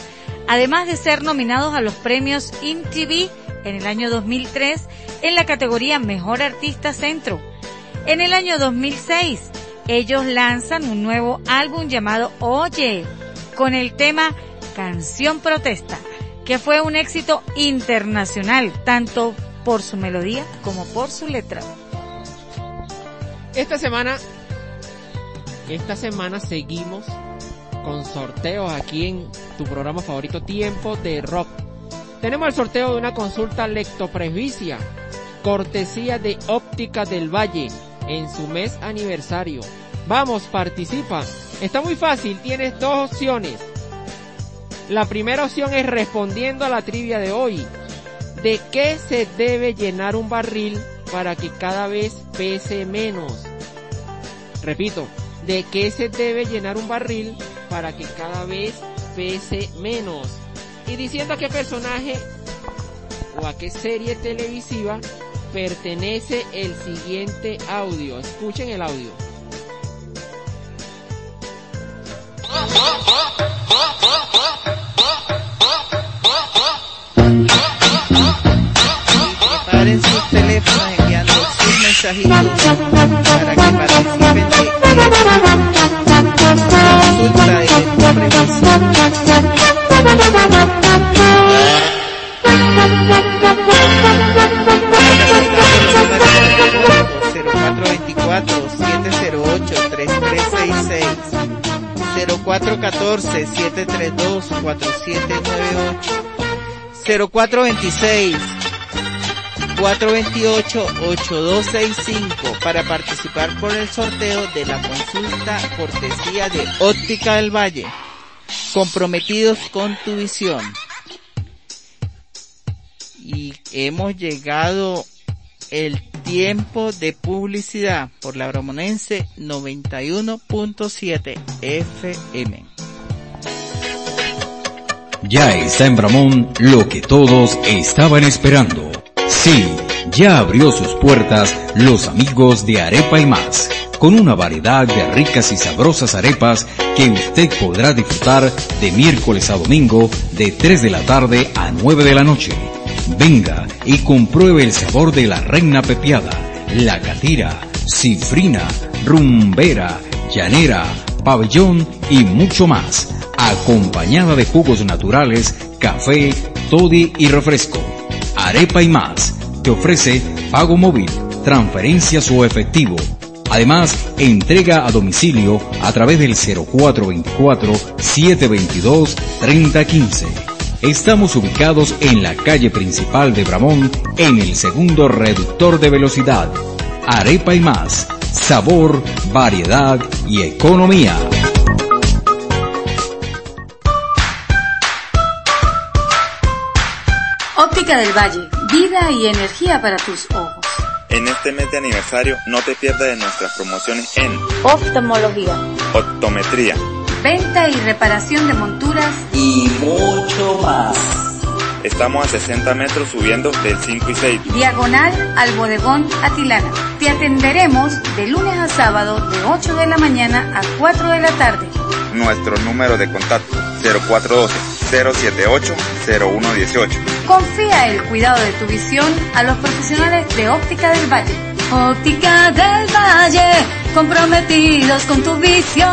Speaker 8: además de ser nominados a los premios MTV en el año 2003 en la categoría Mejor Artista Centro. En el año 2006, ellos lanzan un nuevo álbum llamado Oye, con el tema Canción Protesta, que fue un éxito internacional, tanto por su melodía como por su letra.
Speaker 10: Esta semana, esta semana seguimos con sorteos aquí en tu programa favorito Tiempo de Rock. Tenemos el sorteo de una consulta lectopresbicia, cortesía de Óptica del Valle, en su mes aniversario. Vamos, participa. Está muy fácil, tienes dos opciones. La primera opción es respondiendo a la trivia de hoy. ¿De qué se debe llenar un barril para que cada vez pese menos? Repito, ¿de qué se debe llenar un barril para que cada vez pese menos? Y diciendo a qué personaje o a qué serie televisiva pertenece el siguiente audio. Escuchen el audio.
Speaker 9: Mensajitos para que participen de consulta de cuatro 708 3366 0414 732 4798 0426 428-8265 para participar por el sorteo de la consulta cortesía de Óptica del Valle. Comprometidos con tu visión. Y hemos llegado el tiempo de publicidad por la Bramonense 91.7 FM.
Speaker 19: Ya está en Bramón lo que todos estaban esperando. Sí, ya abrió sus puertas los amigos de Arepa y más, con una variedad de ricas y sabrosas arepas que usted podrá disfrutar de miércoles a domingo de 3 de la tarde a 9 de la noche. Venga y compruebe el sabor de la reina pepiada, la catira, cifrina, rumbera, llanera, pabellón y mucho más, acompañada de jugos naturales, café, toddy y refresco. Arepa y más te ofrece pago móvil, transferencias o efectivo. Además, entrega a domicilio a través del 0424-722-3015. Estamos ubicados en la calle principal de Bramón, en el segundo reductor de velocidad. Arepa y más, sabor, variedad y economía.
Speaker 13: Óptica del Valle, vida y energía para tus ojos.
Speaker 14: En este mes de aniversario no te pierdas de nuestras promociones en
Speaker 2: Oftalmología,
Speaker 14: optometría,
Speaker 13: Venta y reparación de monturas
Speaker 12: y mucho más.
Speaker 14: Estamos a 60 metros subiendo del 5 y 6.
Speaker 13: diagonal al bodegón Atilana. Te atenderemos de lunes a sábado de 8 de la mañana a 4 de la tarde.
Speaker 14: Nuestro número de contacto 0412-078-0118.
Speaker 13: Confía el cuidado de tu visión a los profesionales de Óptica del Valle. Óptica del Valle, comprometidos con tu visión.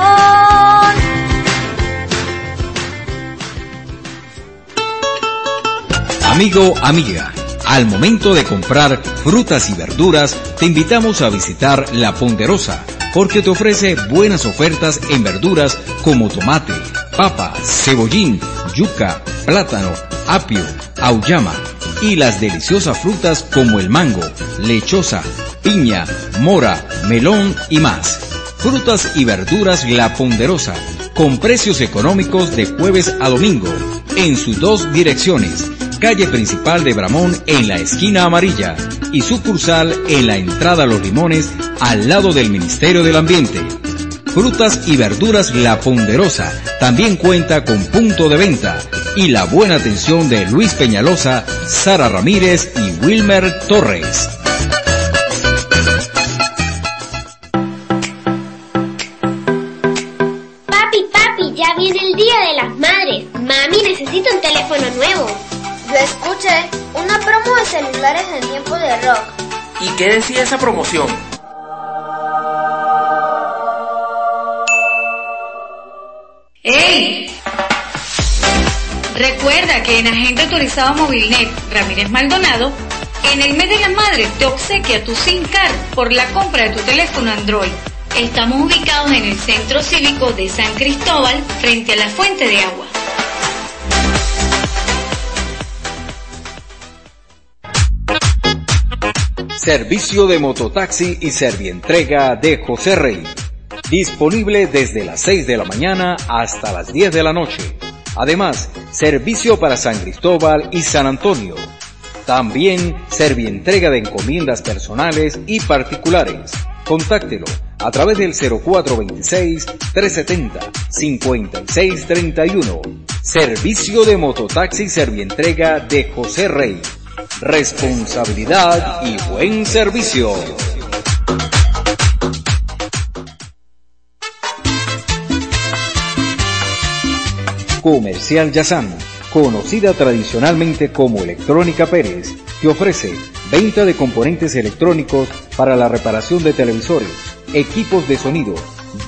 Speaker 19: Amigo, amiga, al momento de comprar frutas y verduras, te invitamos a visitar La Ponderosa, porque te ofrece buenas ofertas en verduras como tomate, papa, cebollín, yuca, plátano, apio, auyama, y las deliciosas frutas como el mango, lechosa, piña, mora, melón y más. Frutas y verduras La Ponderosa, con precios económicos de jueves a domingo, en sus dos direcciones, calle principal de Bramón en la esquina amarilla y sucursal en la entrada a Los Limones al lado del Ministerio del Ambiente. Frutas y verduras La Ponderosa también cuenta con punto de venta y la buena atención de Luis Peñalosa, Sara Ramírez y Wilmer Torres.
Speaker 2: Papi, papi, ya viene el Día de las Madres. Mami, necesito un teléfono nuevo.
Speaker 3: Yo escuché una promo de celulares en de rock.
Speaker 15: ¿Y qué decía esa promoción?
Speaker 13: ¡Ey! Recuerda que en Agente Autorizado Movilnet Ramírez Maldonado, en el mes de la madre te obsequia tu SIM card por la compra de tu teléfono Android. Estamos ubicados en el Centro Cívico de San Cristóbal, frente a la fuente de agua.
Speaker 19: Servicio de mototaxi y servientrega de José Rey. Disponible desde las 6 de la mañana hasta las 10 de la noche. Además, servicio para San Cristóbal y San Antonio. También servientrega de encomiendas personales y particulares. Contáctelo a través del 0426-370-5631. Servicio de mototaxi servientrega de José Rey. Responsabilidad y buen servicio. Comercial Yazán, conocida tradicionalmente como Electrónica Pérez, te ofrece venta de componentes electrónicos para la reparación de televisores, equipos de sonido,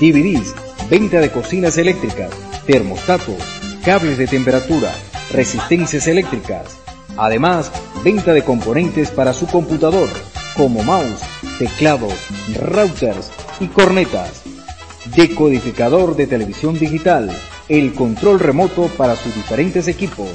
Speaker 19: DVDs, venta de cocinas eléctricas, termostatos, cables de temperatura, resistencias eléctricas. Además, venta de componentes para su computador, como mouse, teclados, routers y cornetas. Decodificador de televisión digital, el control remoto para sus diferentes equipos,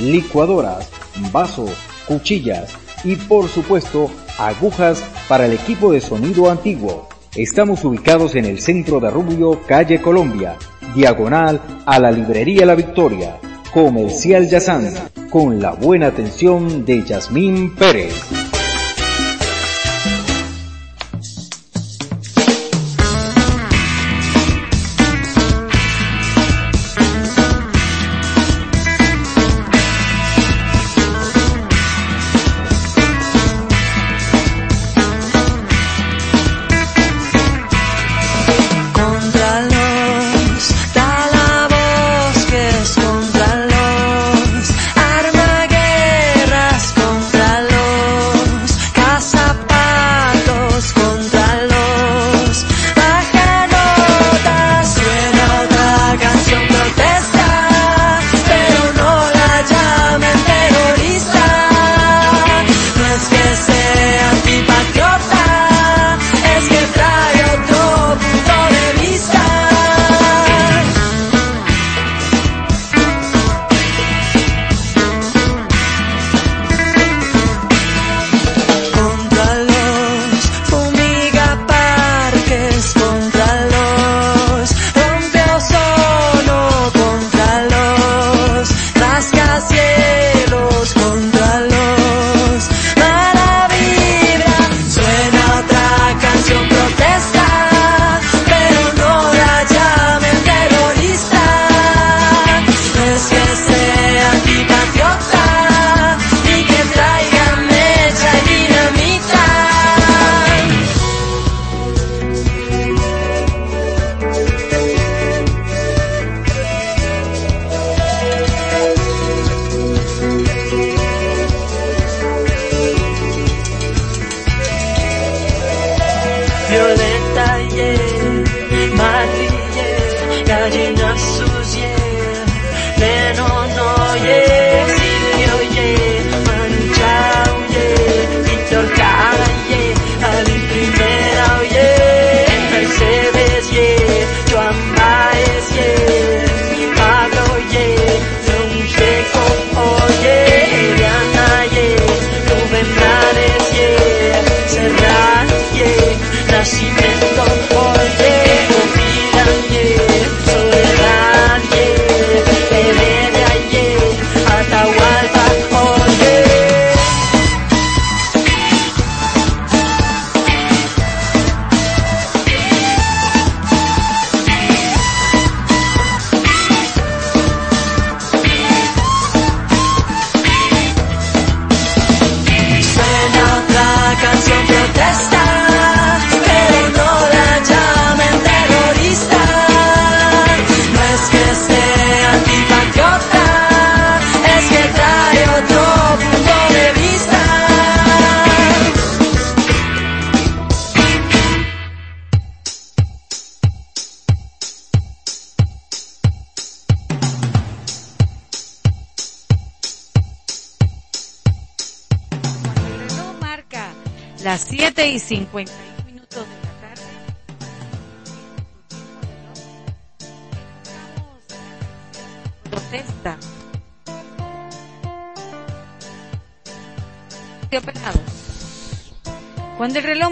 Speaker 19: licuadoras, vasos, cuchillas y por supuesto agujas para el equipo de sonido antiguo. Estamos ubicados en el centro de Rubio, calle Colombia, diagonal a la librería La Victoria, Comercial Yazán, con la buena atención de Yasmín Pérez.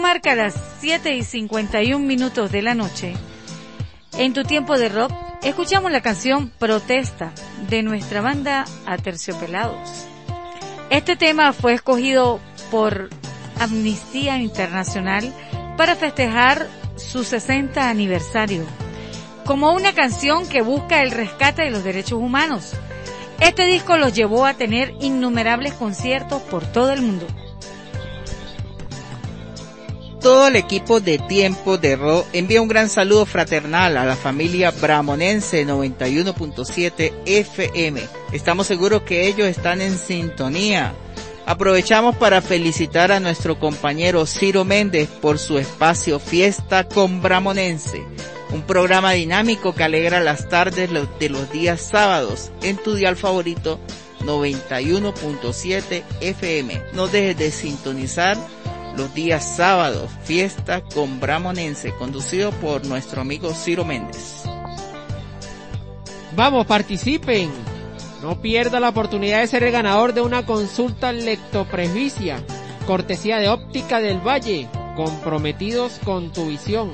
Speaker 8: Marca las 7 y 51 minutos de la noche, en tu tiempo de rock, escuchamos la canción Protesta de nuestra banda Aterciopelados. Este tema fue escogido por Amnistía Internacional para festejar su 60 aniversario, como una canción que busca el rescate de los derechos humanos. Este disco los llevó a tener innumerables conciertos por todo el mundo.
Speaker 9: Todo el equipo de Tiempo de Rock envía un gran saludo fraternal a la familia Bramonense 91.7 FM. Estamos seguros que ellos están en sintonía. Aprovechamos para felicitar a nuestro compañero Ciro Méndez por su espacio Fiesta con Bramonense, un programa dinámico que alegra las tardes de los días sábados en tu dial favorito 91.7 FM. No dejes de sintonizar los días sábados, fiesta con Bramonense, conducido por nuestro amigo Ciro Méndez.
Speaker 10: Vamos, participen. No pierda la oportunidad de ser el ganador de una consulta lectopresbicia, cortesía de Óptica del Valle, comprometidos con tu visión.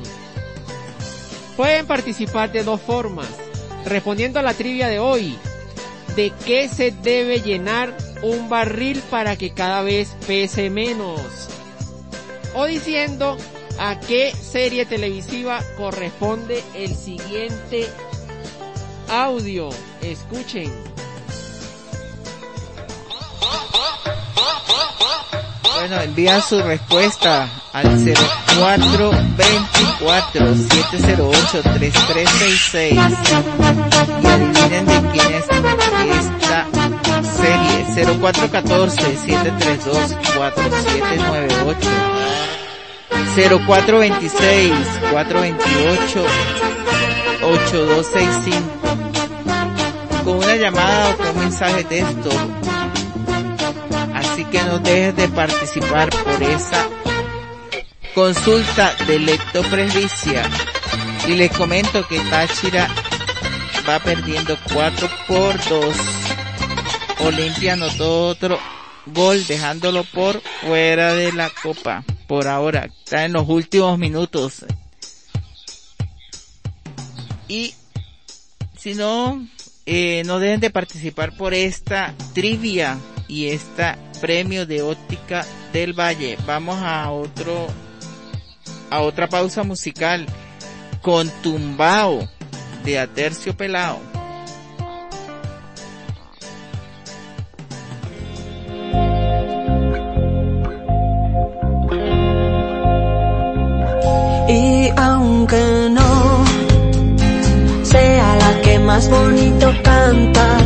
Speaker 10: Pueden participar de dos formas, respondiendo a la trivia de hoy. ¿De qué se debe llenar un barril para que cada vez pese menos? O diciendo a qué serie televisiva corresponde el siguiente audio. Escuchen.
Speaker 9: Bueno, envía su respuesta al 0424-708-3366 y adivinen de quién es esta serie. 0414-732-4798 0426-428-8265 con una llamada o con un mensaje de texto que no dejes de participar por esa consulta de lectopresbicia. Y les comento que Táchira va perdiendo 4 por 2. Olimpia anotó otro gol dejándolo por fuera de la copa. Por ahora, está en los últimos minutos. Y si no, eh, no dejen de participar por esta trivia y esta premio de óptica del Valle. Vamos a otro, a otra pausa musical con Tumbao de Atercio Pelao.
Speaker 16: Y aunque no sea la que más bonito canta,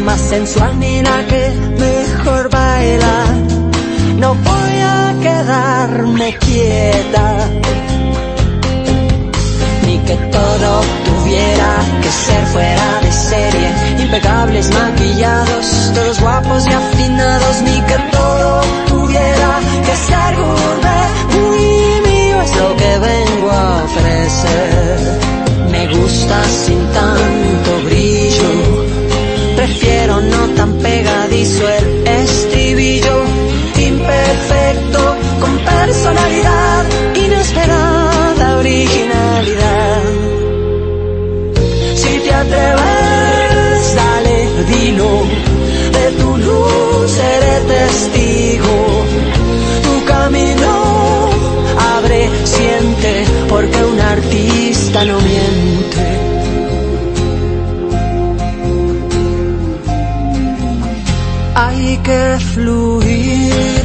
Speaker 16: más sensual. Ni la que mejor baila, no voy a quedarme quieta. Ni que todo tuviera que ser fuera de serie, impecables, maquillados, todos guapos y afinados, ni que todo tuviera que ser gourmet, muy mío es lo que vengo a ofrecer. Me gusta sin tanto Pegadizo el estribillo, imperfecto, con personalidad, inesperada originalidad. Si te atreves, dale, dilo, de tu luz seré testigo. Tu camino abre, siente, porque un artista no que fluir,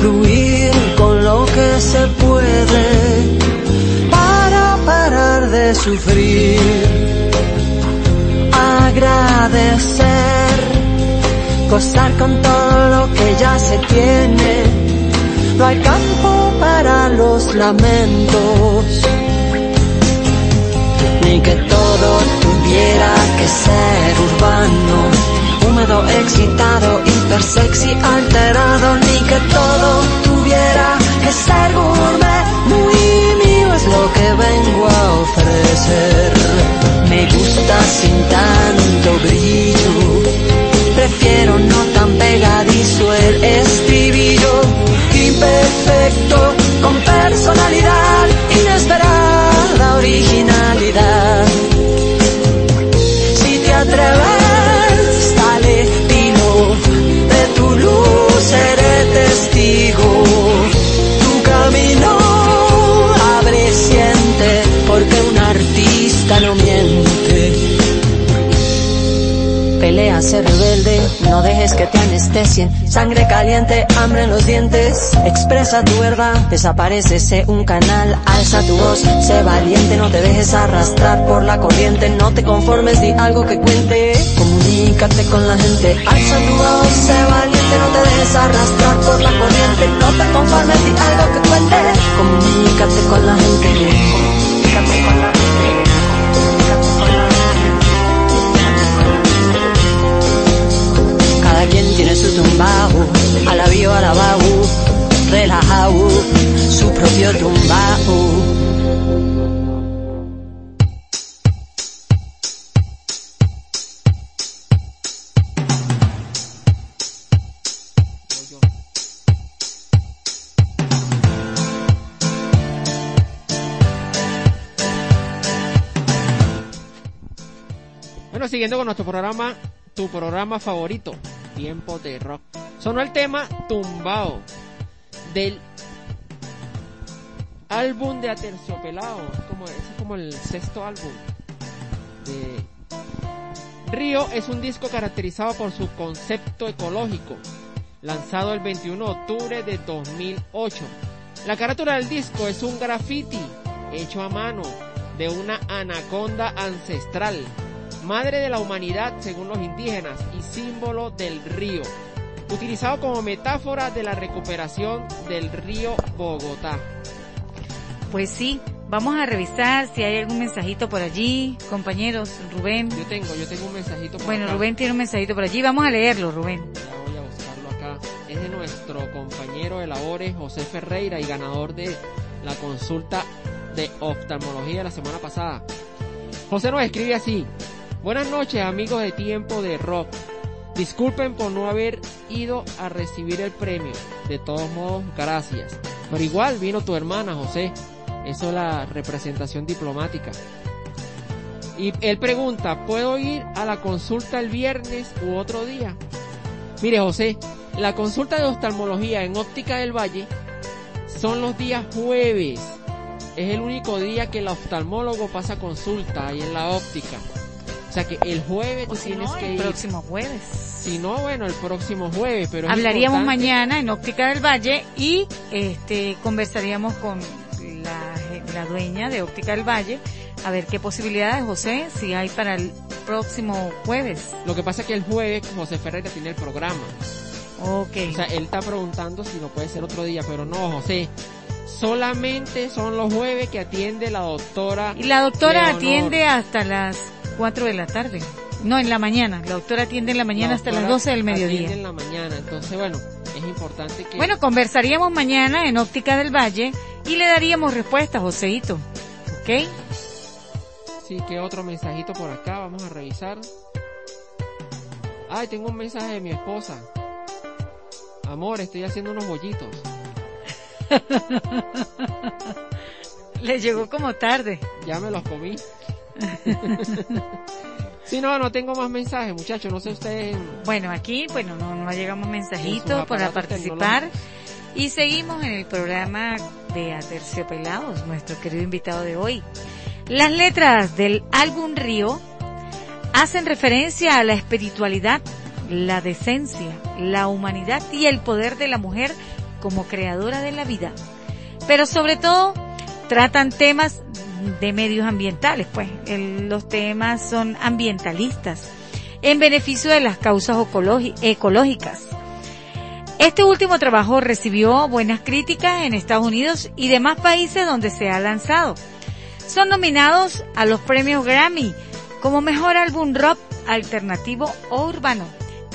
Speaker 16: fluir con lo que se puede para parar de sufrir. Agradecer, gozar con todo lo que ya se tiene. No hay campo para los lamentos, ni que todo tuviera que ser urbano húmedo, excitado, hiper sexy, alterado, ni que todo tuviera que ser gourmet. Muy mío es lo que vengo a ofrecer. Me gusta sin tanto brillo, prefiero no tan pegadizo el estribillo. Imperfecto, con personalidad, inesperada originalidad. Si te atreves, testigo. Tu camino abre, siente, porque un artista no miente. Pelea, ser rebelde, no dejes que te anestesien. Sangre caliente, hambre en los dientes. Expresa tu verdad, desaparece, sé un canal. Alza tu voz, sé valiente, no te dejes arrastrar por la corriente. No te conformes, di algo que cuente. Comunícate con la gente. Alza tu voz, sé valiente, no te dejes arrastrar por la corriente. No te conformes, di algo que cuente. Comunícate con la gente. Comunícate con la gente. Cada quien tiene su tumbao, a la bio, a la baú, relajado, su propio tumbao.
Speaker 10: Siguiendo con nuestro programa, tu programa favorito, Tiempo de Rock. Sonó el tema Tumbao del álbum de Aterciopelado, como, es como el sexto álbum de Río es un disco caracterizado por su concepto ecológico, lanzado el 21 de octubre de 2008. La carátula del disco es un graffiti hecho a mano de una anaconda ancestral, madre de la humanidad según los indígenas y símbolo del río, utilizado como metáfora de la recuperación del río Bogotá.
Speaker 8: Pues sí, vamos a revisar si hay algún mensajito por allí, compañeros, Rubén.
Speaker 10: Yo tengo, yo tengo un mensajito por
Speaker 8: Bueno,
Speaker 10: acá.
Speaker 8: Rubén tiene un mensajito por allí, vamos a leerlo, Rubén.
Speaker 10: Ya voy a buscarlo acá. Es de nuestro compañero de labores, José Ferreira, y ganador de la consulta de oftalmología la semana pasada. José nos escribe así. Buenas noches amigos de Tiempo de Rock. Disculpen por no haber ido a recibir el premio. De todos modos, gracias. Pero igual vino tu hermana, José. Eso es la representación diplomática. Y él pregunta, ¿puedo ir a la consulta el viernes u otro día? Mire, José, la consulta de oftalmología en Óptica del Valle son los días jueves. Es el único día que el oftalmólogo pasa consulta ahí en la óptica. O sea que el jueves tú
Speaker 8: si
Speaker 10: tienes
Speaker 8: no,
Speaker 10: que
Speaker 8: el
Speaker 10: ir.
Speaker 8: próximo jueves.
Speaker 10: Si no, bueno, el próximo jueves, pero
Speaker 8: Hablaríamos mañana en Óptica del Valle y este conversaríamos con la, la dueña de Óptica del Valle a ver qué posibilidades, José, si hay para el próximo jueves.
Speaker 10: Lo que pasa es que el jueves José Ferreira tiene el programa.
Speaker 8: Ok.
Speaker 10: O sea, él está preguntando si no puede ser otro día, pero no, José. Solamente son los jueves que atiende la doctora.
Speaker 8: Y la doctora
Speaker 10: Leonor.
Speaker 8: atiende hasta las 4 de la tarde. No, en la mañana. La doctora atiende en la mañana
Speaker 10: La
Speaker 8: hasta las
Speaker 10: doctora
Speaker 8: 12 del
Speaker 10: atiende
Speaker 8: mediodía.
Speaker 10: en la mañana, entonces bueno, es importante que.
Speaker 8: Bueno, conversaríamos mañana en Óptica del Valle y le daríamos respuesta, Joseito. ¿Ok?
Speaker 10: Sí, que otro mensajito por acá, vamos a revisar. Ay, tengo un mensaje de mi esposa. Amor, estoy haciendo unos bollitos.
Speaker 8: Le llegó como tarde.
Speaker 10: Ya me los comí. Sí, no, no tengo más mensajes, muchachos, no sé ustedes.
Speaker 8: Bueno, aquí, bueno, no, no llegamos mensajitos para participar. Y seguimos en el programa de Aterciopelados, nuestro querido invitado de hoy. Las letras del álbum Río hacen referencia a la espiritualidad, la decencia, la humanidad y el poder de la mujer como creadora de la vida. Pero sobre todo tratan temas de medios ambientales, pues los temas son ambientalistas en beneficio de las causas ecológicas. Este último trabajo recibió buenas críticas en Estados Unidos y demás países donde se ha lanzado. Son nominados a los premios Grammy como mejor álbum rock alternativo o urbano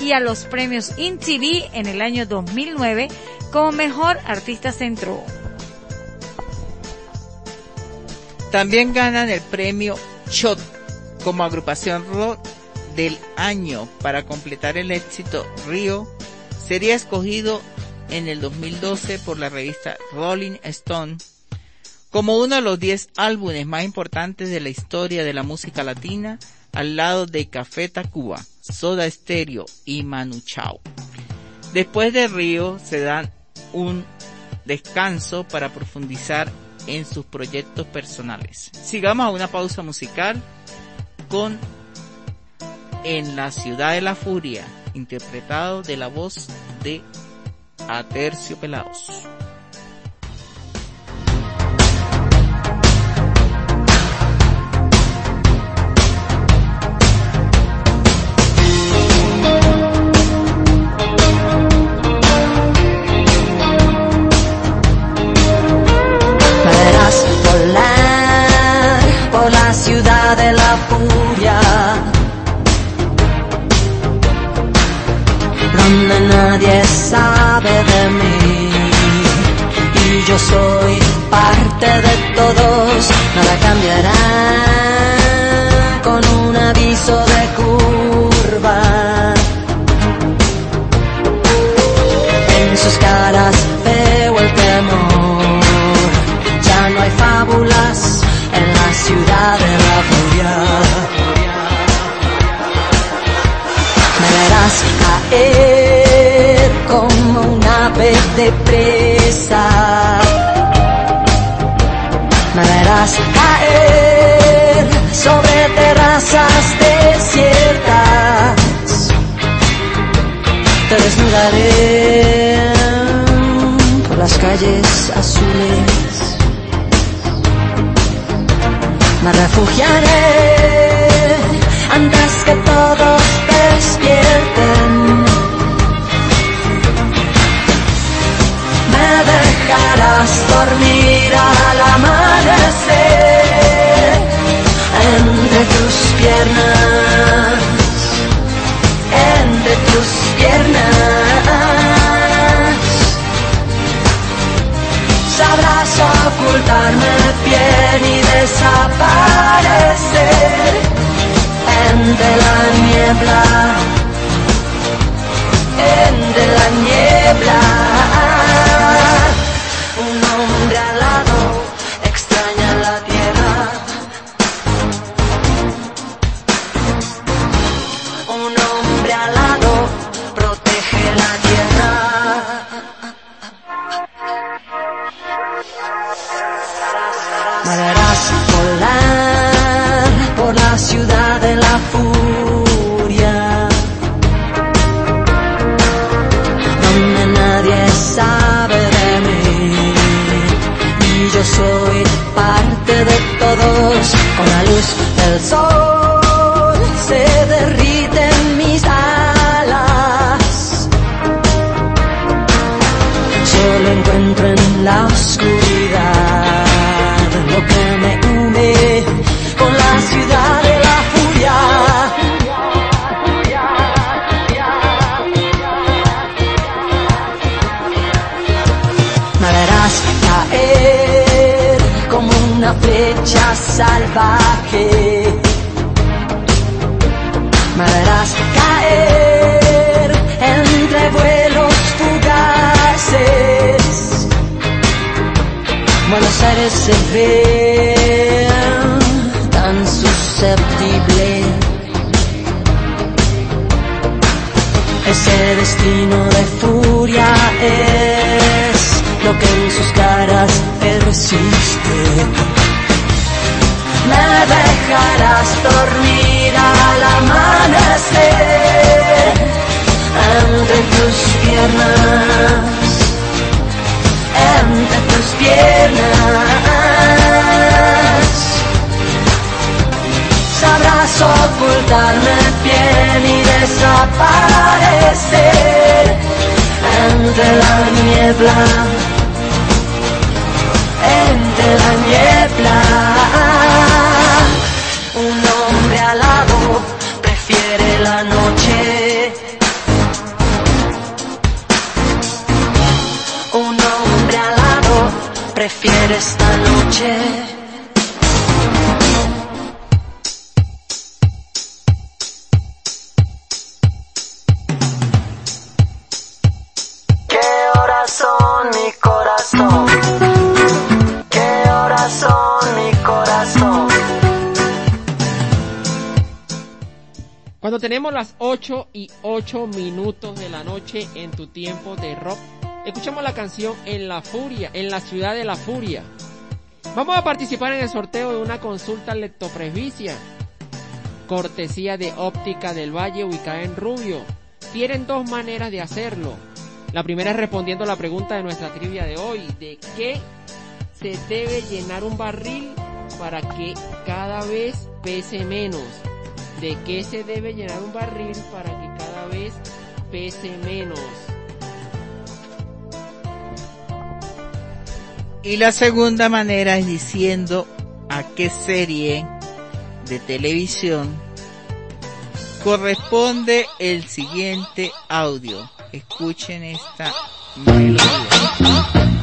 Speaker 8: y a los premios InTV en el año 2009 como mejor artista centro.
Speaker 9: También ganan el premio Shot como agrupación rock del año para completar el éxito Río. Sería escogido en el 2012 por la revista Rolling Stone como uno de los 10 álbumes más importantes de la historia de la música latina al lado de Café Tacuba, Soda Stereo y Manu Chao. Después de Río se dan un descanso para profundizar en sus proyectos personales. Sigamos a una pausa musical con En la ciudad de la furia, interpretado de la voz de Atercio Pelados.
Speaker 16: Nadie sabe de mí. Y yo soy parte de todos, nada cambiará con un aviso de curva. En sus caras veo el temor, ya no hay fábulas en la ciudad de la furia. Me verás caer ave de presa. Me verás caer sobre terrazas desiertas. Te desnudaré por las calles azules. Me refugiaré antes que todos dormir al amanecer entre tus piernas, entre tus piernas. Sabrás ocultarme bien y desaparecer entre la niebla, entre la Susceptible. Ese destino de furia es lo que en sus caras persiste. Me dejarás dormir al amanecer entre tus piernas, entre tus piernas. Sabrás ocultarme bien y desaparecer entre la niebla, entre la niebla. Un hombre alado prefiere la noche. Un hombre alado prefiere esta noche.
Speaker 10: Tenemos las 8 y 8 minutos de la noche en tu tiempo de rock, escuchamos la canción En la Furia, en la ciudad de la Furia. Vamos a participar en el sorteo de una consulta lectopresbicia, cortesía de Óptica del Valle ubicada en Rubio. Tienen dos maneras de hacerlo. La primera es respondiendo la pregunta de nuestra trivia de hoy, ¿de qué se debe llenar un barril para que cada vez pese menos? ¿De qué se debe llenar un barril para que cada vez pese menos?
Speaker 9: Y la segunda manera es diciendo a qué serie de televisión corresponde el siguiente audio. Escuchen esta melodía.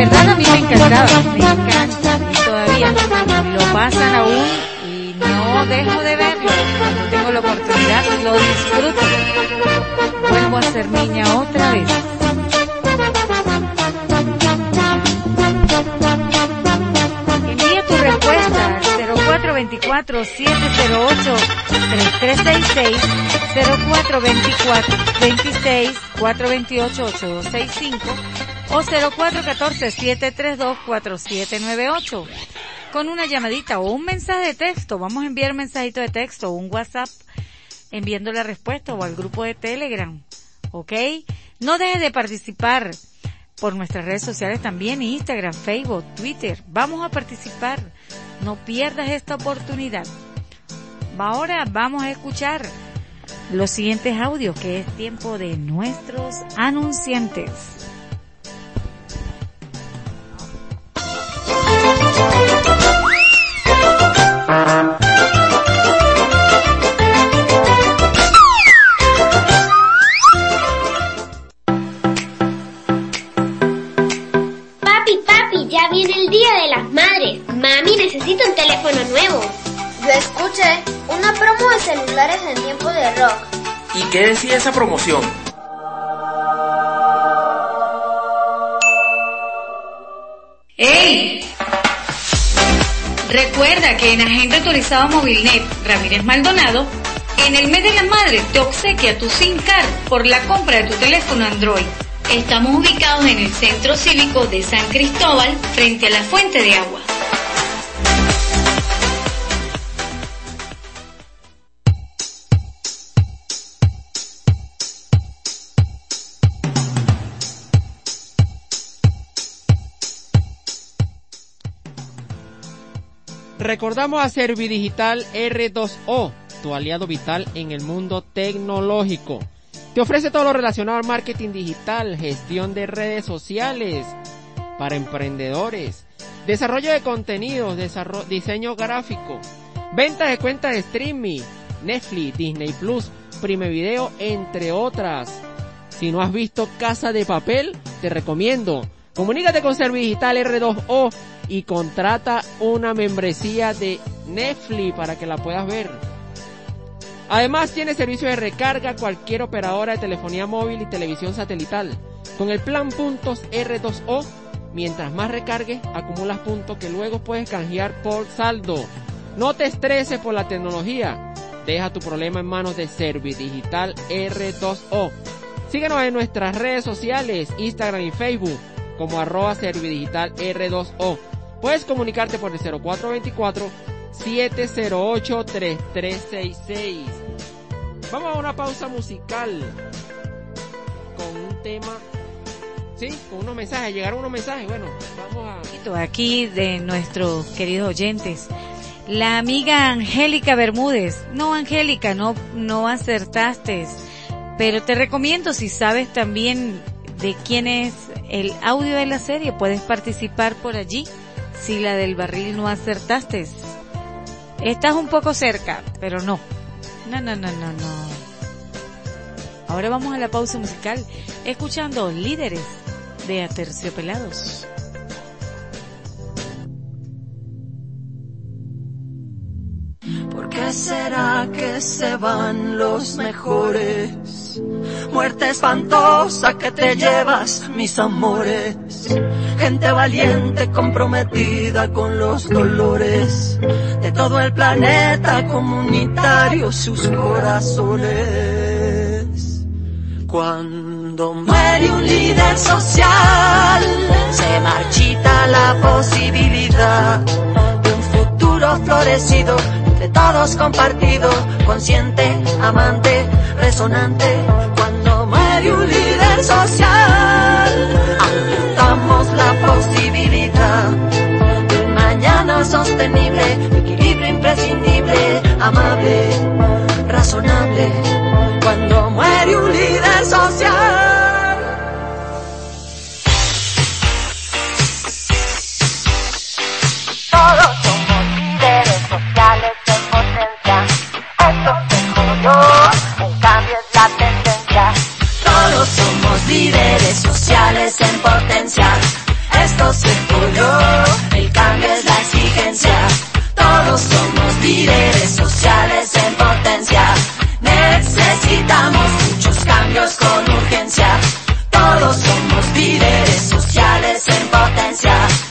Speaker 8: Verdad a mí me encantaba, me encanta y todavía lo pasan aún y no dejo de verlo. Cuando tengo la oportunidad lo disfruto. Vuelvo a ser niña otra vez. Envía tu respuesta al 0424-708-3366, 0424-26-428-8265 o 0414-732-4798 con una llamadita o un mensaje de texto. Vamos a enviar un mensajito de texto o un WhatsApp enviando la respuesta o al grupo de Telegram. ¿Ok? No dejes de participar por nuestras redes sociales también, Instagram, Facebook, Twitter. Vamos a participar. No pierdas esta oportunidad. Ahora vamos a escuchar los siguientes audios, que es tiempo de nuestros anunciantes.
Speaker 3: Escuché una promo de celulares en tiempo de rock.
Speaker 15: ¿Y qué decía esa promoción?
Speaker 13: Recuerda que en Agente Autorizado Movilnet Ramírez Maldonado, en el mes de la madre te obsequia tu SIM card por la compra de tu teléfono Android. Estamos ubicados en el Centro Cívico de San Cristóbal, frente a la fuente de agua.
Speaker 10: Recordamos a Servidigital R2O, tu aliado vital en el mundo tecnológico. Te ofrece todo lo relacionado al marketing digital, gestión de redes sociales para emprendedores, desarrollo de contenidos, diseño gráfico, venta de cuentas de streaming, Netflix, Disney Plus, Prime Video, entre otras. Si no has visto Casa de Papel, te recomiendo. Comunícate con Servidigital R2O y contrata una membresía de Netflix para que la puedas ver. Además tiene servicio de recarga cualquier operadora de telefonía móvil y televisión satelital. Con el plan puntos R2O, mientras más recargues, acumulas puntos que luego puedes canjear por saldo. No te estreses por la tecnología. Deja tu problema en manos de Servidigital R2O. Síguenos en nuestras redes sociales, Instagram y Facebook, como arroba Servidigital R2O. Puedes comunicarte por el 0424-708-3366. Vamos a una pausa musical con un tema, sí, con unos mensajes, llegaron unos mensajes, bueno, vamos a...
Speaker 8: Aquí de nuestros queridos oyentes. La amiga Angélica Bermúdez. No, Angélica, no, no acertaste. Pero te recomiendo, si sabes también de quién es el audio de la serie, puedes participar por allí. Si la del barril no acertaste. Estás un poco cerca, pero no. No, no, no, no, no. Ahora vamos a la pausa musical, escuchando líderes de Aterciopelados.
Speaker 16: ¿Por qué será que se van los mejores? Muerte espantosa que te llevas, mis amores. Gente valiente comprometida con los dolores de todo el planeta comunitario, sus corazones. Cuando muere un líder social, se marchita la posibilidad de un futuro florecido de todos compartido, consciente, amante, resonante. Cuando muere un líder social, apuntamos la posibilidad de un mañana sostenible, equilibrio imprescindible, amable, razonable. Cuando muere un líder social.
Speaker 20: Líderes sociales en potencia. Esto se jodió,
Speaker 16: el cambio es la exigencia. Todos somos líderes sociales en potencia. Necesitamos muchos cambios con urgencia. Todos somos líderes sociales en potencia.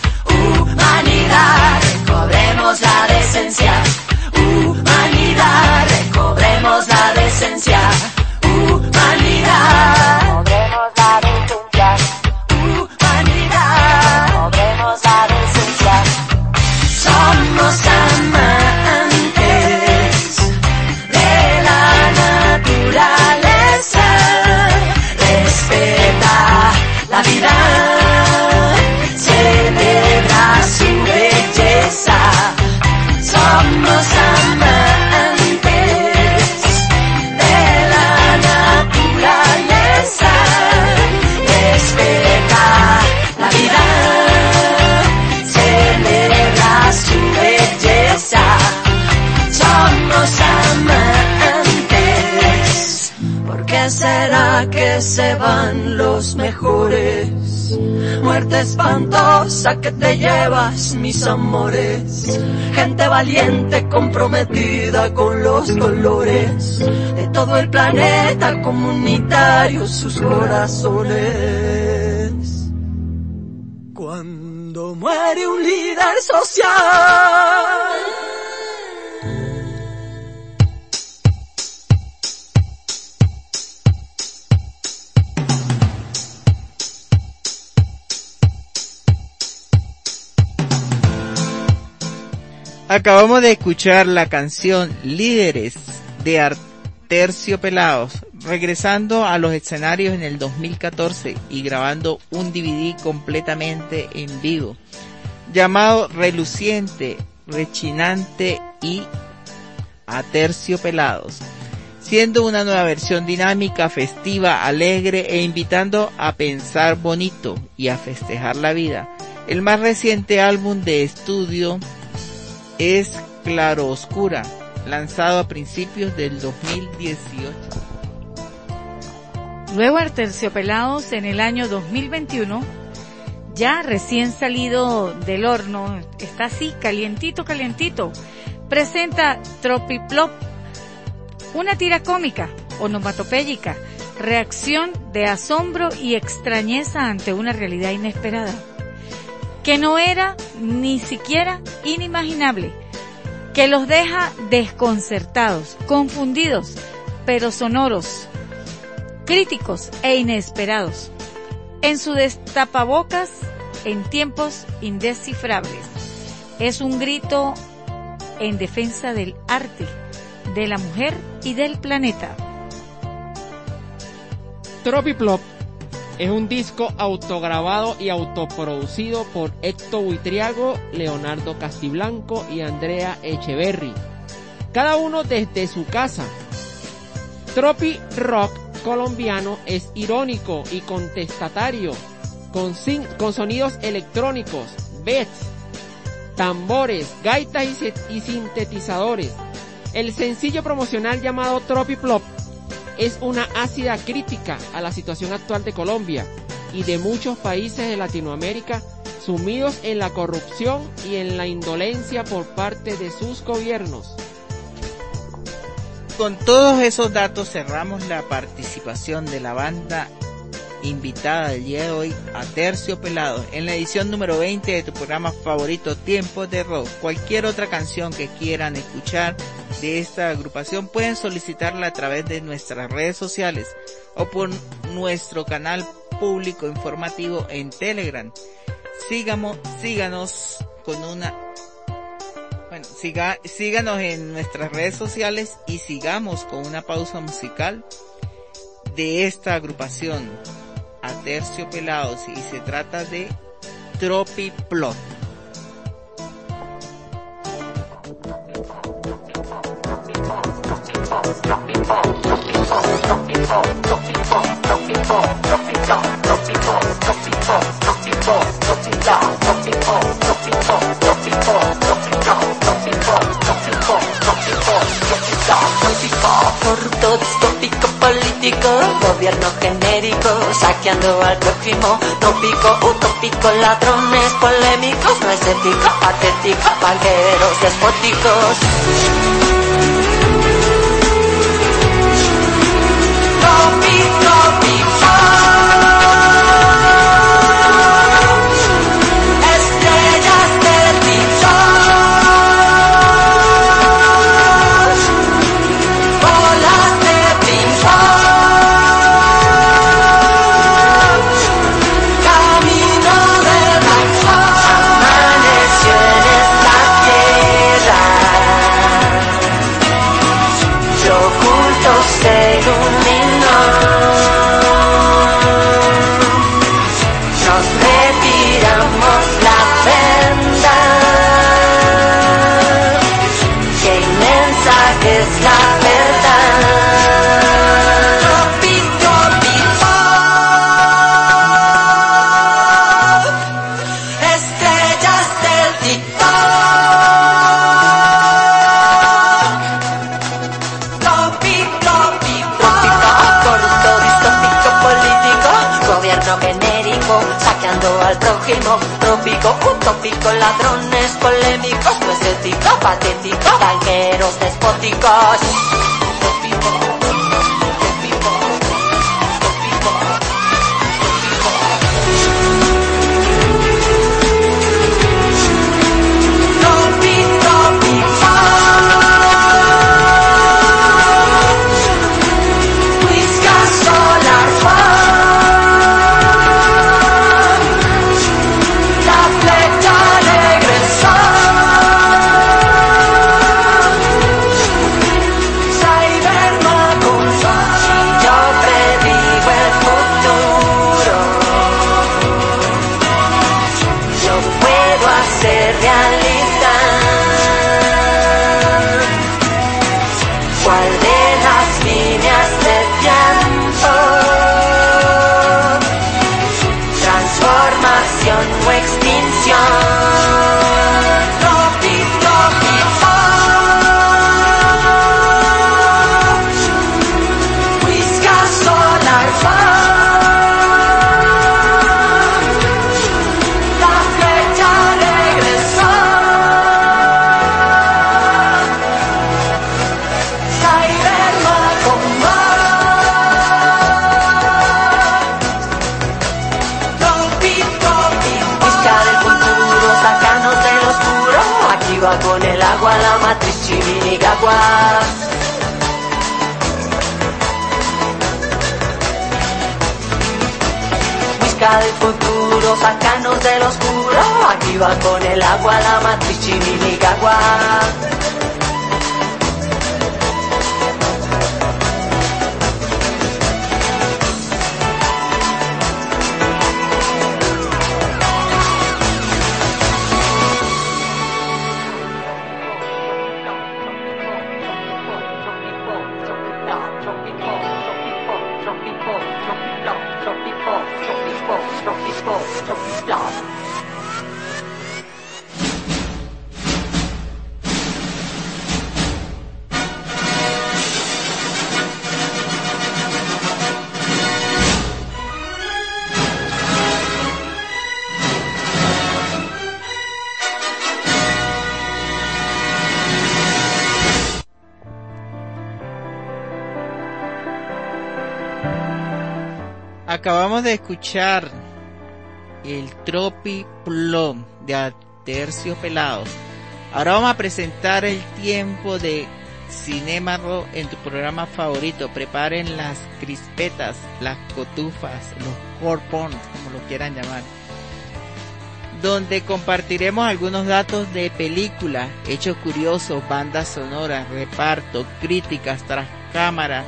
Speaker 16: Que te llevas, mis amores. Gente valiente comprometida con los dolores de todo el planeta comunitario, sus corazones. Cuando muere un líder social.
Speaker 9: Acabamos de escuchar la canción Líderes de Arterciopelados, regresando a los escenarios en el 2014 y grabando un DVD completamente en vivo, llamado Reluciente, Rechinante y Aterciopelados, siendo una nueva versión dinámica, festiva, alegre e invitando a pensar bonito y a festejar la vida. El más reciente álbum de estudio es Claro Oscura, lanzado a principios del 2018.
Speaker 8: Luego Arterciopelados en el año 2021, ya recién salido del horno, está así, calientito, calientito, presenta Tropiplop, una tira cómica, onomatopéyica, reacción de asombro y extrañeza ante una realidad inesperada, que no era ni siquiera inimaginable, que los deja desconcertados, confundidos, pero sonoros, críticos e inesperados. En su destapabocas en tiempos indescifrables. Es un grito en defensa del arte, de la mujer y del planeta.
Speaker 10: Tropiplop es un disco autograbado y autoproducido por Héctor Buitriago, Leonardo Castiblanco y Andrea Echeverry. Cada uno desde su casa. Tropi Rock colombiano es irónico y contestatario, con, sonidos electrónicos, beats, tambores, gaitas y, y sintetizadores. El sencillo promocional llamado Tropiplop es una ácida crítica a la situación actual de Colombia y de muchos países de Latinoamérica sumidos en la corrupción y en la indolencia por parte de sus gobiernos.
Speaker 9: Con todos esos datos cerramos la participación de la banda invitada del día de hoy a Tercio Pelado en la edición número 20 de tu programa favorito Tiempos de Rock. Cualquier otra canción que quieran escuchar de esta agrupación pueden solicitarla a través de nuestras redes sociales o por nuestro canal público informativo en Telegram. Sigamos, síganos con una bueno, siga, síganos en nuestras redes sociales y sigamos con una pausa musical de esta agrupación a Pelados y se trata de Tropiplot.
Speaker 16: Corrupto, distópico, político, gobierno genérico, saqueando al prójimo, tópico, utópico, ladrones polémicos, no es ético, patético, despóticos. Tropi, prójimo Trópico, utópico, ladrones polémicos No es ético, patético, banqueros despóticos Del futuro, sacanos del oscuro, aquí va con el agua, la matriz Chivinigagua.
Speaker 9: De escuchar el Tropi Plum de Tercios Pelados. Ahora vamos a presentar el tiempo de Cinema Rock en tu programa favorito. Preparen las crispetas, las cotufas, los corpons, como lo quieran llamar. Donde compartiremos algunos datos de películas, hechos curiosos, bandas sonoras, reparto, críticas tras cámara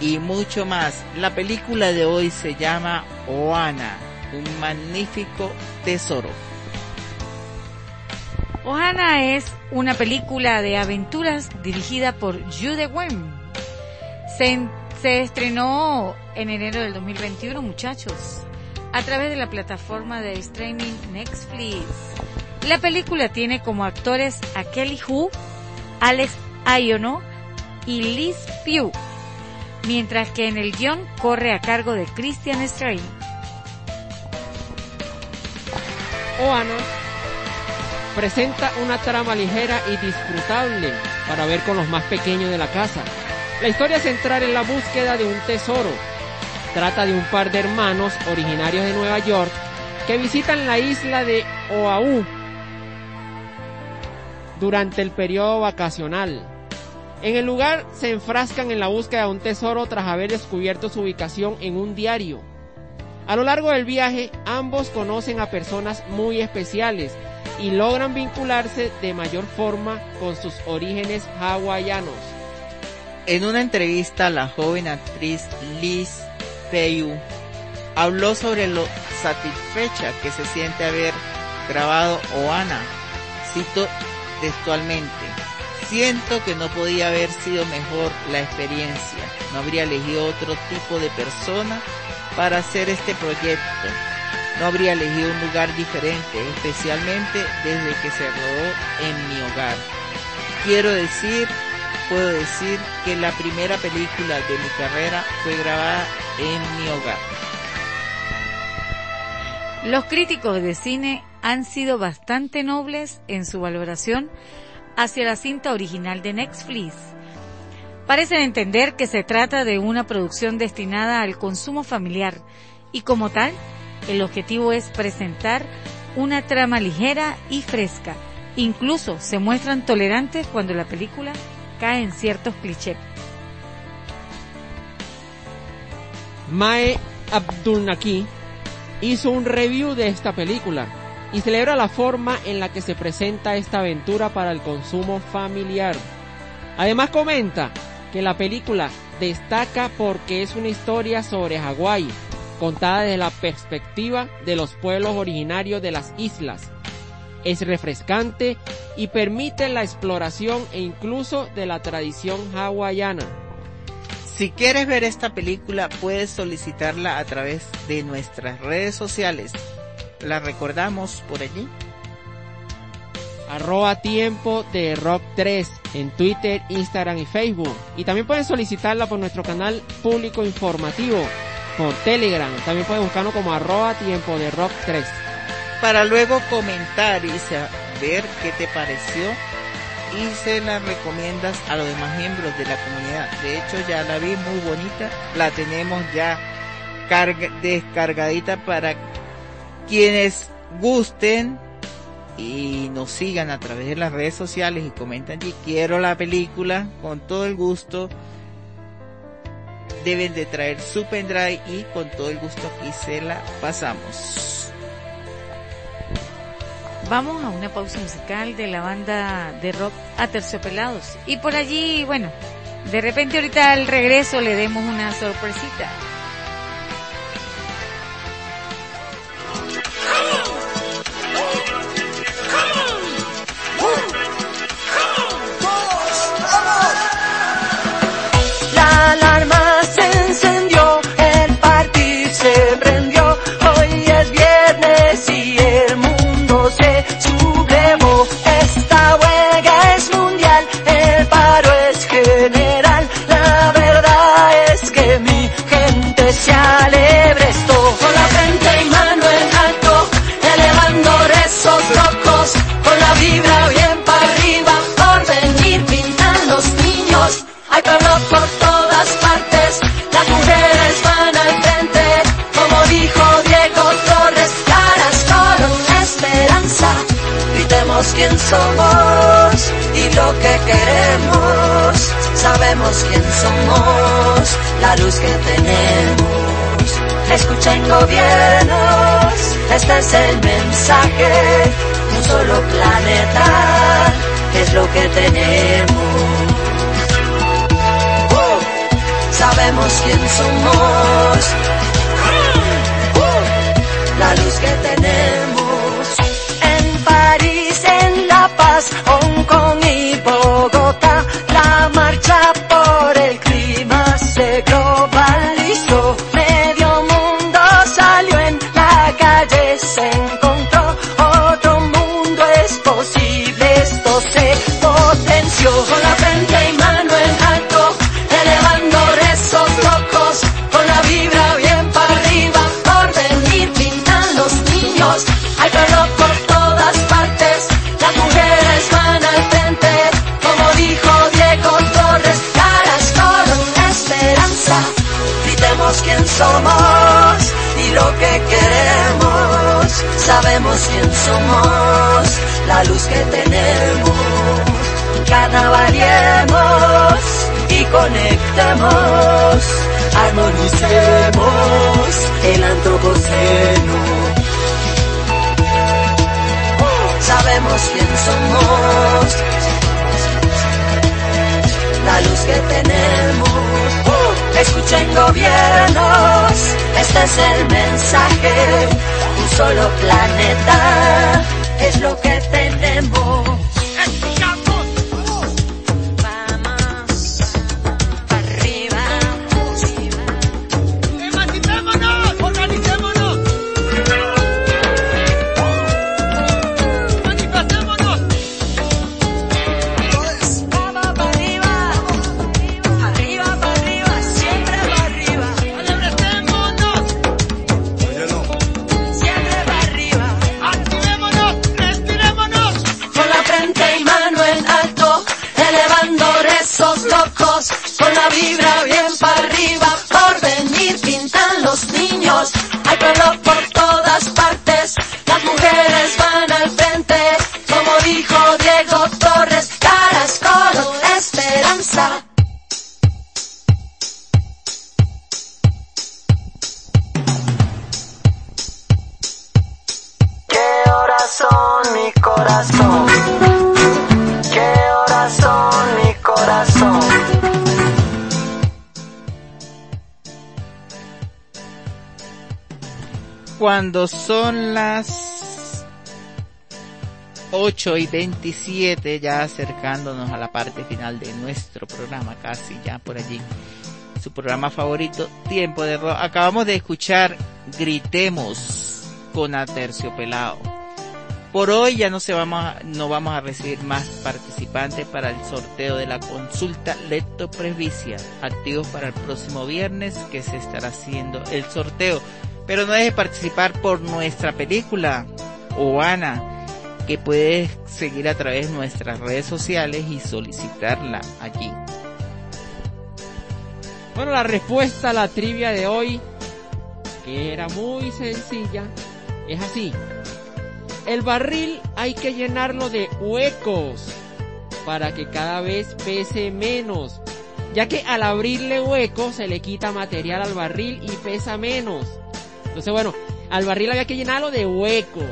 Speaker 9: y mucho más. La película de hoy se llama Oana, un magnífico tesoro.
Speaker 8: Ohana es una película de aventuras dirigida por Jude Wen. Se, se estrenó en enero del 2021, muchachos, a través de la plataforma de streaming Netflix. La película tiene como actores a Kelly Hu, Alex Ayono y Liz Pugh, mientras que en el guion corre a cargo de Christian Strain.
Speaker 10: Oana presenta una trama ligera y disfrutable para ver con los más pequeños de la casa. La historia central en la búsqueda de un tesoro. Trata de un par de hermanos originarios de Nueva York que visitan la isla de Oahu durante el periodo vacacional. En el lugar se enfrascan en la búsqueda de un tesoro tras haber descubierto su ubicación en un diario. A lo largo del viaje, ambos conocen a personas muy especiales y logran vincularse de mayor forma con sus orígenes hawaianos.
Speaker 9: En una entrevista, la joven actriz Liz Peyu habló sobre lo satisfecha que se siente haber grabado Oana. Cito textualmente. Siento que no podía haber sido mejor la experiencia. No habría elegido otro tipo de persona para hacer este proyecto. No habría elegido un lugar diferente, especialmente desde que se rodó en mi hogar. Quiero decir, puedo decir que la primera película de mi carrera fue grabada en mi hogar.
Speaker 8: Los críticos de cine han sido bastante nobles en su valoración hacia la cinta original de Netflix. Parecen entender que se trata de una producción destinada al consumo familiar y como tal, el objetivo es presentar una trama ligera y fresca. Incluso se muestran tolerantes cuando la película cae en ciertos clichés.
Speaker 10: Mae Abdulnaki hizo un review de esta película y celebra la forma en la que se presenta esta aventura para el consumo familiar. Además comenta que la película destaca porque es una historia sobre Hawái, contada desde la perspectiva de los pueblos originarios de las islas. Es refrescante y permite la exploración e incluso de la tradición hawaiana.
Speaker 9: Si quieres ver esta película, puedes solicitarla a través de nuestras redes sociales. La recordamos por allí.
Speaker 10: Arroba tiempo de rock 3 en Twitter, Instagram y Facebook. Y también pueden solicitarla por nuestro canal público informativo por Telegram. También pueden buscarnos como arroba tiempo de rock 3.
Speaker 9: Para luego comentar y saber qué te pareció y se la recomiendas a los demás miembros de la comunidad. De hecho ya la vi muy bonita, la tenemos ya carga, descargadita para quienes gusten y nos sigan a través de las redes sociales y comentan que quiero la película con todo el gusto deben de traer su pendrive y con todo el gusto aquí se la pasamos
Speaker 8: Vamos a una pausa musical de la banda de rock Aterciopelados. Y por allí, bueno, de repente ahorita al regreso le demos una sorpresita.
Speaker 16: Quién somos y lo que queremos, sabemos quién somos, la luz que tenemos. Escuchen gobiernos, este es el mensaje, un solo planeta es lo que tenemos. sabemos quién somos, la luz que tenemos. Hong Kong y lo que queremos, sabemos quién somos, la luz que tenemos, carnavalemos y conectemos, armonicemos el antropoceno. Sabemos quién somos, la luz que tenemos. Escuchen gobiernos, este es el mensaje, un solo planeta es lo que tenemos.
Speaker 9: 8 y 27, ya acercándonos a la parte final de nuestro programa, casi ya por allí. Su programa favorito, Tiempo de Rock. Acabamos de escuchar Gritemos con Aterciopelado. Por hoy ya no se vamos a, no vamos a recibir más participantes para el sorteo de la consulta Lecto Presbicia, activos para el próximo viernes que se estará haciendo el sorteo. Pero no deje participar por nuestra película, Oana, que puedes seguir a través de nuestras redes sociales y solicitarla allí.
Speaker 10: Bueno, la respuesta a la trivia de hoy, que era muy sencilla, es así. El barril hay que llenarlo de huecos para que cada vez pese menos, ya que al abrirle huecos se le quita material al barril y pesa menos. Entonces, bueno, al barril había que llenarlo de huecos.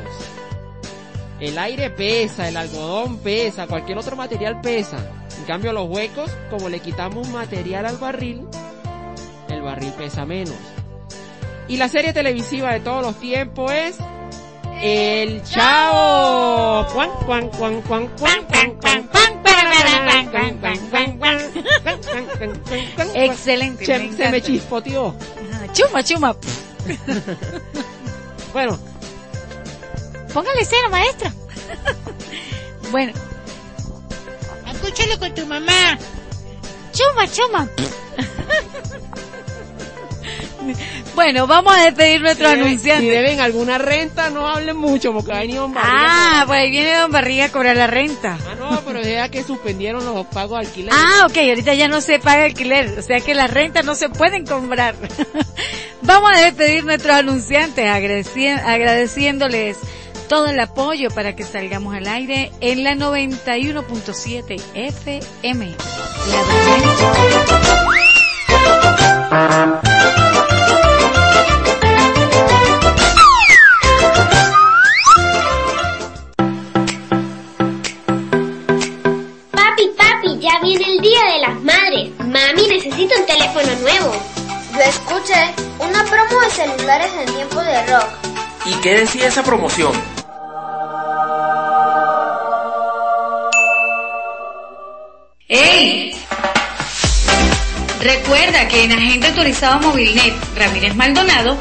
Speaker 10: El aire pesa, el algodón pesa, cualquier otro material pesa. En cambio, los huecos, como le quitamos material al barril, el barril pesa menos. Y la serie televisiva de todos los tiempos es El Chavo.
Speaker 8: Excelente.
Speaker 10: Se,
Speaker 8: me
Speaker 10: chispoteó.
Speaker 8: Chuma, chuma.
Speaker 10: Bueno,
Speaker 8: Póngale cero, maestra. bueno,
Speaker 21: Escúchalo con tu mamá.
Speaker 8: chuma, chuma. bueno, vamos a despedir nuestro
Speaker 10: si deben,
Speaker 8: anunciante.
Speaker 10: si deben alguna renta, no hablen mucho porque va a venir Don Barriga.
Speaker 8: Ah, pues ahí viene Don Barriga a cobrar la renta.
Speaker 10: Ah, no, pero ya que suspendieron los pagos de alquiler.
Speaker 8: Ah, ok, ahorita ya no se paga alquiler, o sea que las rentas no se pueden comprar. Vamos a despedir nuestros anunciantes agradeci- agradeciéndoles todo el apoyo para que salgamos al aire en la 91.7 FM.
Speaker 2: Papi, papi, ya viene el Día de las Madres. Mami, necesito un teléfono nuevo.
Speaker 3: Yo escuché una promo de celulares en tiempo de rock.
Speaker 15: ¿Y qué decía esa promoción?
Speaker 13: ¡Ey! Recuerda que en Agente Autorizado Movilnet Ramírez Maldonado,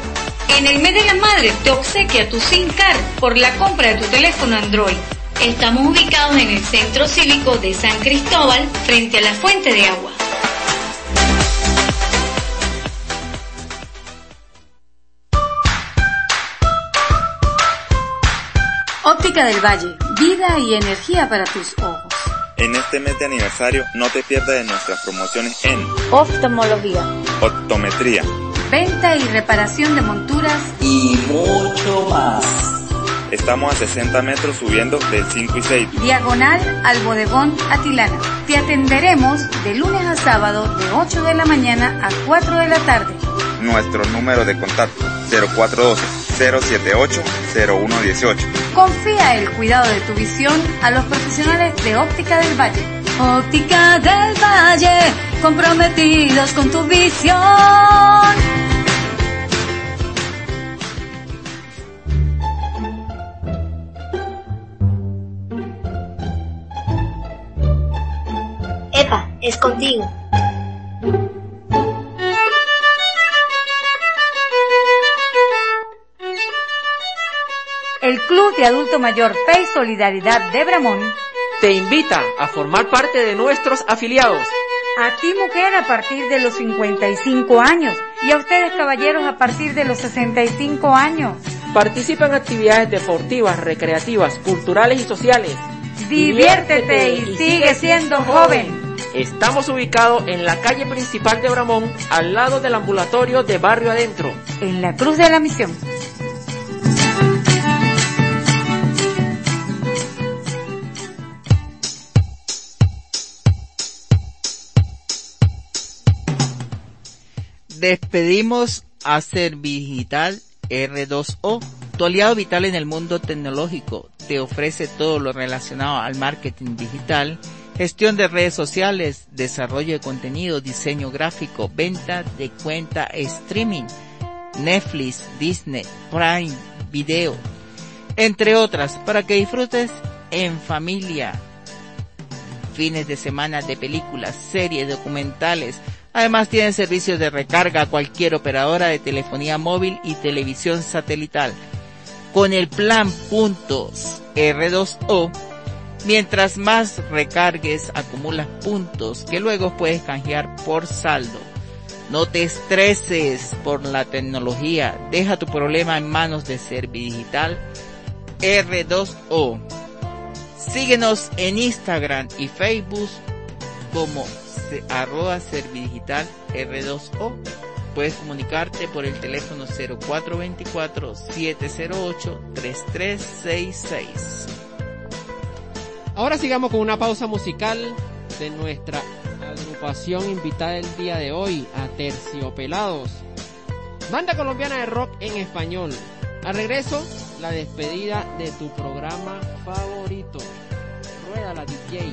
Speaker 13: en el mes de la madre te obsequia tu SIM card por la compra de tu teléfono Android. Estamos ubicados en el Centro Cívico de San Cristóbal, frente a la fuente de agua.
Speaker 22: Óptica del Valle, vida y energía para tus ojos.
Speaker 14: En este mes de aniversario no te pierdas de nuestras promociones en
Speaker 22: Oftalmología,
Speaker 14: optometría,
Speaker 22: venta y reparación de monturas
Speaker 12: Y mucho más.
Speaker 14: Estamos a 60 metros subiendo del 5 y 6.
Speaker 22: diagonal al bodegón Atilana. Te atenderemos de lunes a sábado de 8 de la mañana a 4 de la tarde.
Speaker 14: Nuestro número de contacto 0412-078-0118.
Speaker 22: Confía el cuidado de tu visión a los profesionales de Óptica del Valle. Óptica del Valle, comprometidos con tu visión.
Speaker 2: Epa, es contigo.
Speaker 8: El Club de Adulto Mayor Fe y Solidaridad de Bramón,
Speaker 15: Te invita a formar parte de nuestros afiliados.
Speaker 8: a ti mujer a partir de los 55 años y a ustedes caballeros a partir de los 65 años.
Speaker 15: Participa en actividades deportivas, recreativas, culturales y sociales.
Speaker 8: Diviértete y sigue siendo joven.
Speaker 15: Estamos ubicados en la calle principal de Bramón, al lado del ambulatorio de Barrio Adentro.
Speaker 8: En la Cruz de la Misión.
Speaker 9: Despedimos a Servidigital R2O. Tu aliado vital en el mundo tecnológico te ofrece todo lo relacionado al marketing digital, gestión de redes sociales, desarrollo de contenido, diseño gráfico, venta de cuenta streaming, Netflix, Disney, Prime, video, entre otras, para que disfrutes en familia. Fines de semana de películas, series, documentales. Además tiene servicios de recarga a cualquier operadora de telefonía móvil y televisión satelital. Con el plan puntos R2O, mientras más recargues acumulas puntos que luego puedes canjear por saldo. No te estreses por la tecnología. Deja tu problema en manos de Servidigital R2O. Síguenos en Instagram y Facebook como arroba Servidigital R2O. puedes comunicarte por el teléfono 0424-708-3366.
Speaker 16: Ahora sigamos con una pausa musical de nuestra agrupación invitada el día de hoy, a Terciopelados. Banda colombiana de rock en español. Al regreso, la despedida de tu programa favorito. Rueda la DJ.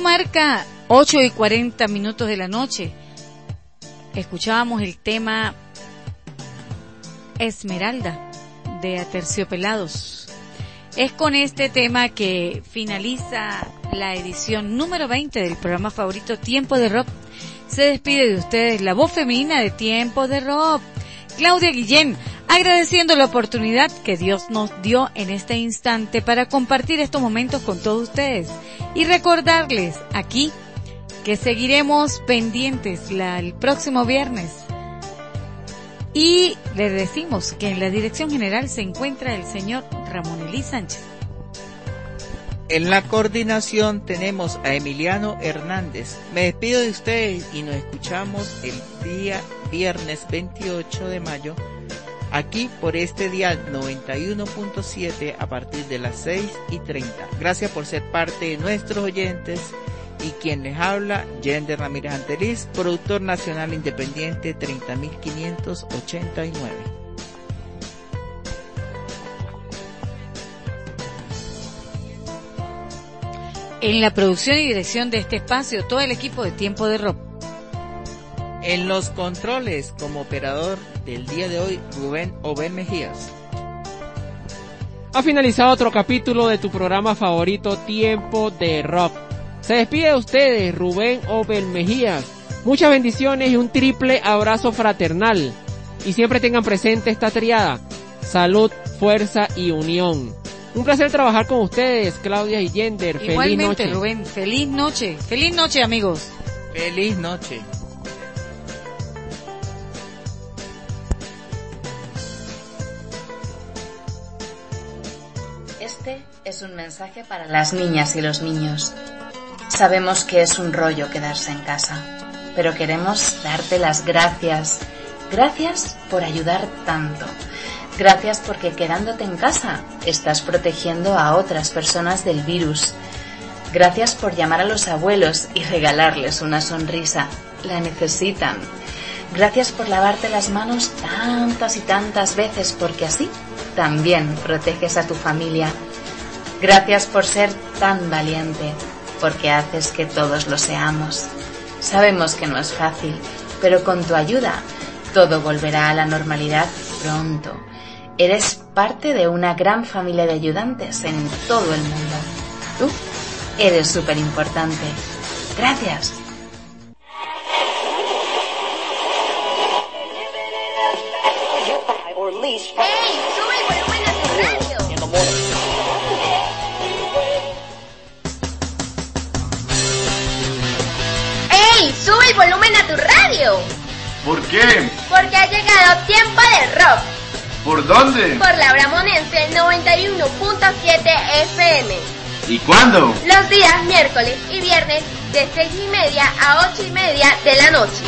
Speaker 8: Marca 8 y 40 minutos de la noche, escuchábamos el tema Esmeralda de Aterciopelados. Es con este tema que finaliza la edición número 20 del programa favorito Tiempo de Rock. Se despide de ustedes la voz femenina de Tiempo de Rock, Claudia Guillén, agradeciendo la oportunidad que Dios nos dio en este instante para compartir estos momentos con todos ustedes y recordarles aquí que seguiremos pendientes el próximo viernes. Y les decimos que en la dirección general se encuentra el señor Ramón Elí Sánchez.
Speaker 9: En la coordinación tenemos a Emiliano Hernández. Me despido de ustedes y nos escuchamos el día viernes 28 de mayo aquí por este día 91.7 a partir de las 6 y 30. Gracias por ser parte de nuestros oyentes y quien les habla, Yender Ramírez Anteriz, productor nacional independiente 30589.
Speaker 8: En la producción y dirección de este espacio, todo el equipo de Tiempo de Rock.
Speaker 9: En los controles, como operador del día de hoy, Rubén Oben Mejías.
Speaker 10: Ha finalizado otro capítulo de tu programa favorito, Tiempo de Rock. Se despide de ustedes, Rubén Obel Mejías. Muchas bendiciones y un triple abrazo fraternal. Y siempre tengan presente esta triada. Salud, fuerza y unión. Un placer trabajar con ustedes, Claudia y Yender. Feliz
Speaker 8: Igualmente,
Speaker 10: noche.
Speaker 8: Rubén, feliz noche. Feliz noche, amigos.
Speaker 9: Feliz noche.
Speaker 23: Es un mensaje para las niñas y los niños. Sabemos que es un rollo quedarse en casa, pero queremos darte las gracias. Gracias por ayudar tanto. Gracias porque quedándote en casa estás protegiendo a otras personas del virus. Gracias por llamar a los abuelos y regalarles una sonrisa. La necesitan. Gracias por lavarte las manos tantas y tantas veces porque así también proteges a tu familia. Gracias por ser tan valiente porque haces que todos lo seamos. Sabemos que no es fácil, pero con tu ayuda todo volverá a la normalidad pronto. Eres parte de una gran familia de ayudantes en todo el mundo. Tú eres súper importante. Gracias.
Speaker 3: Volumen a tu radio!
Speaker 24: ¿Por qué?
Speaker 3: Porque ha llegado tiempo de rock
Speaker 24: ¿Por dónde?
Speaker 3: por la Bramonense 91.7 FM.
Speaker 24: ¿Y cuándo?
Speaker 3: Los días miércoles y viernes de 6 y media a 8 y media de la noche.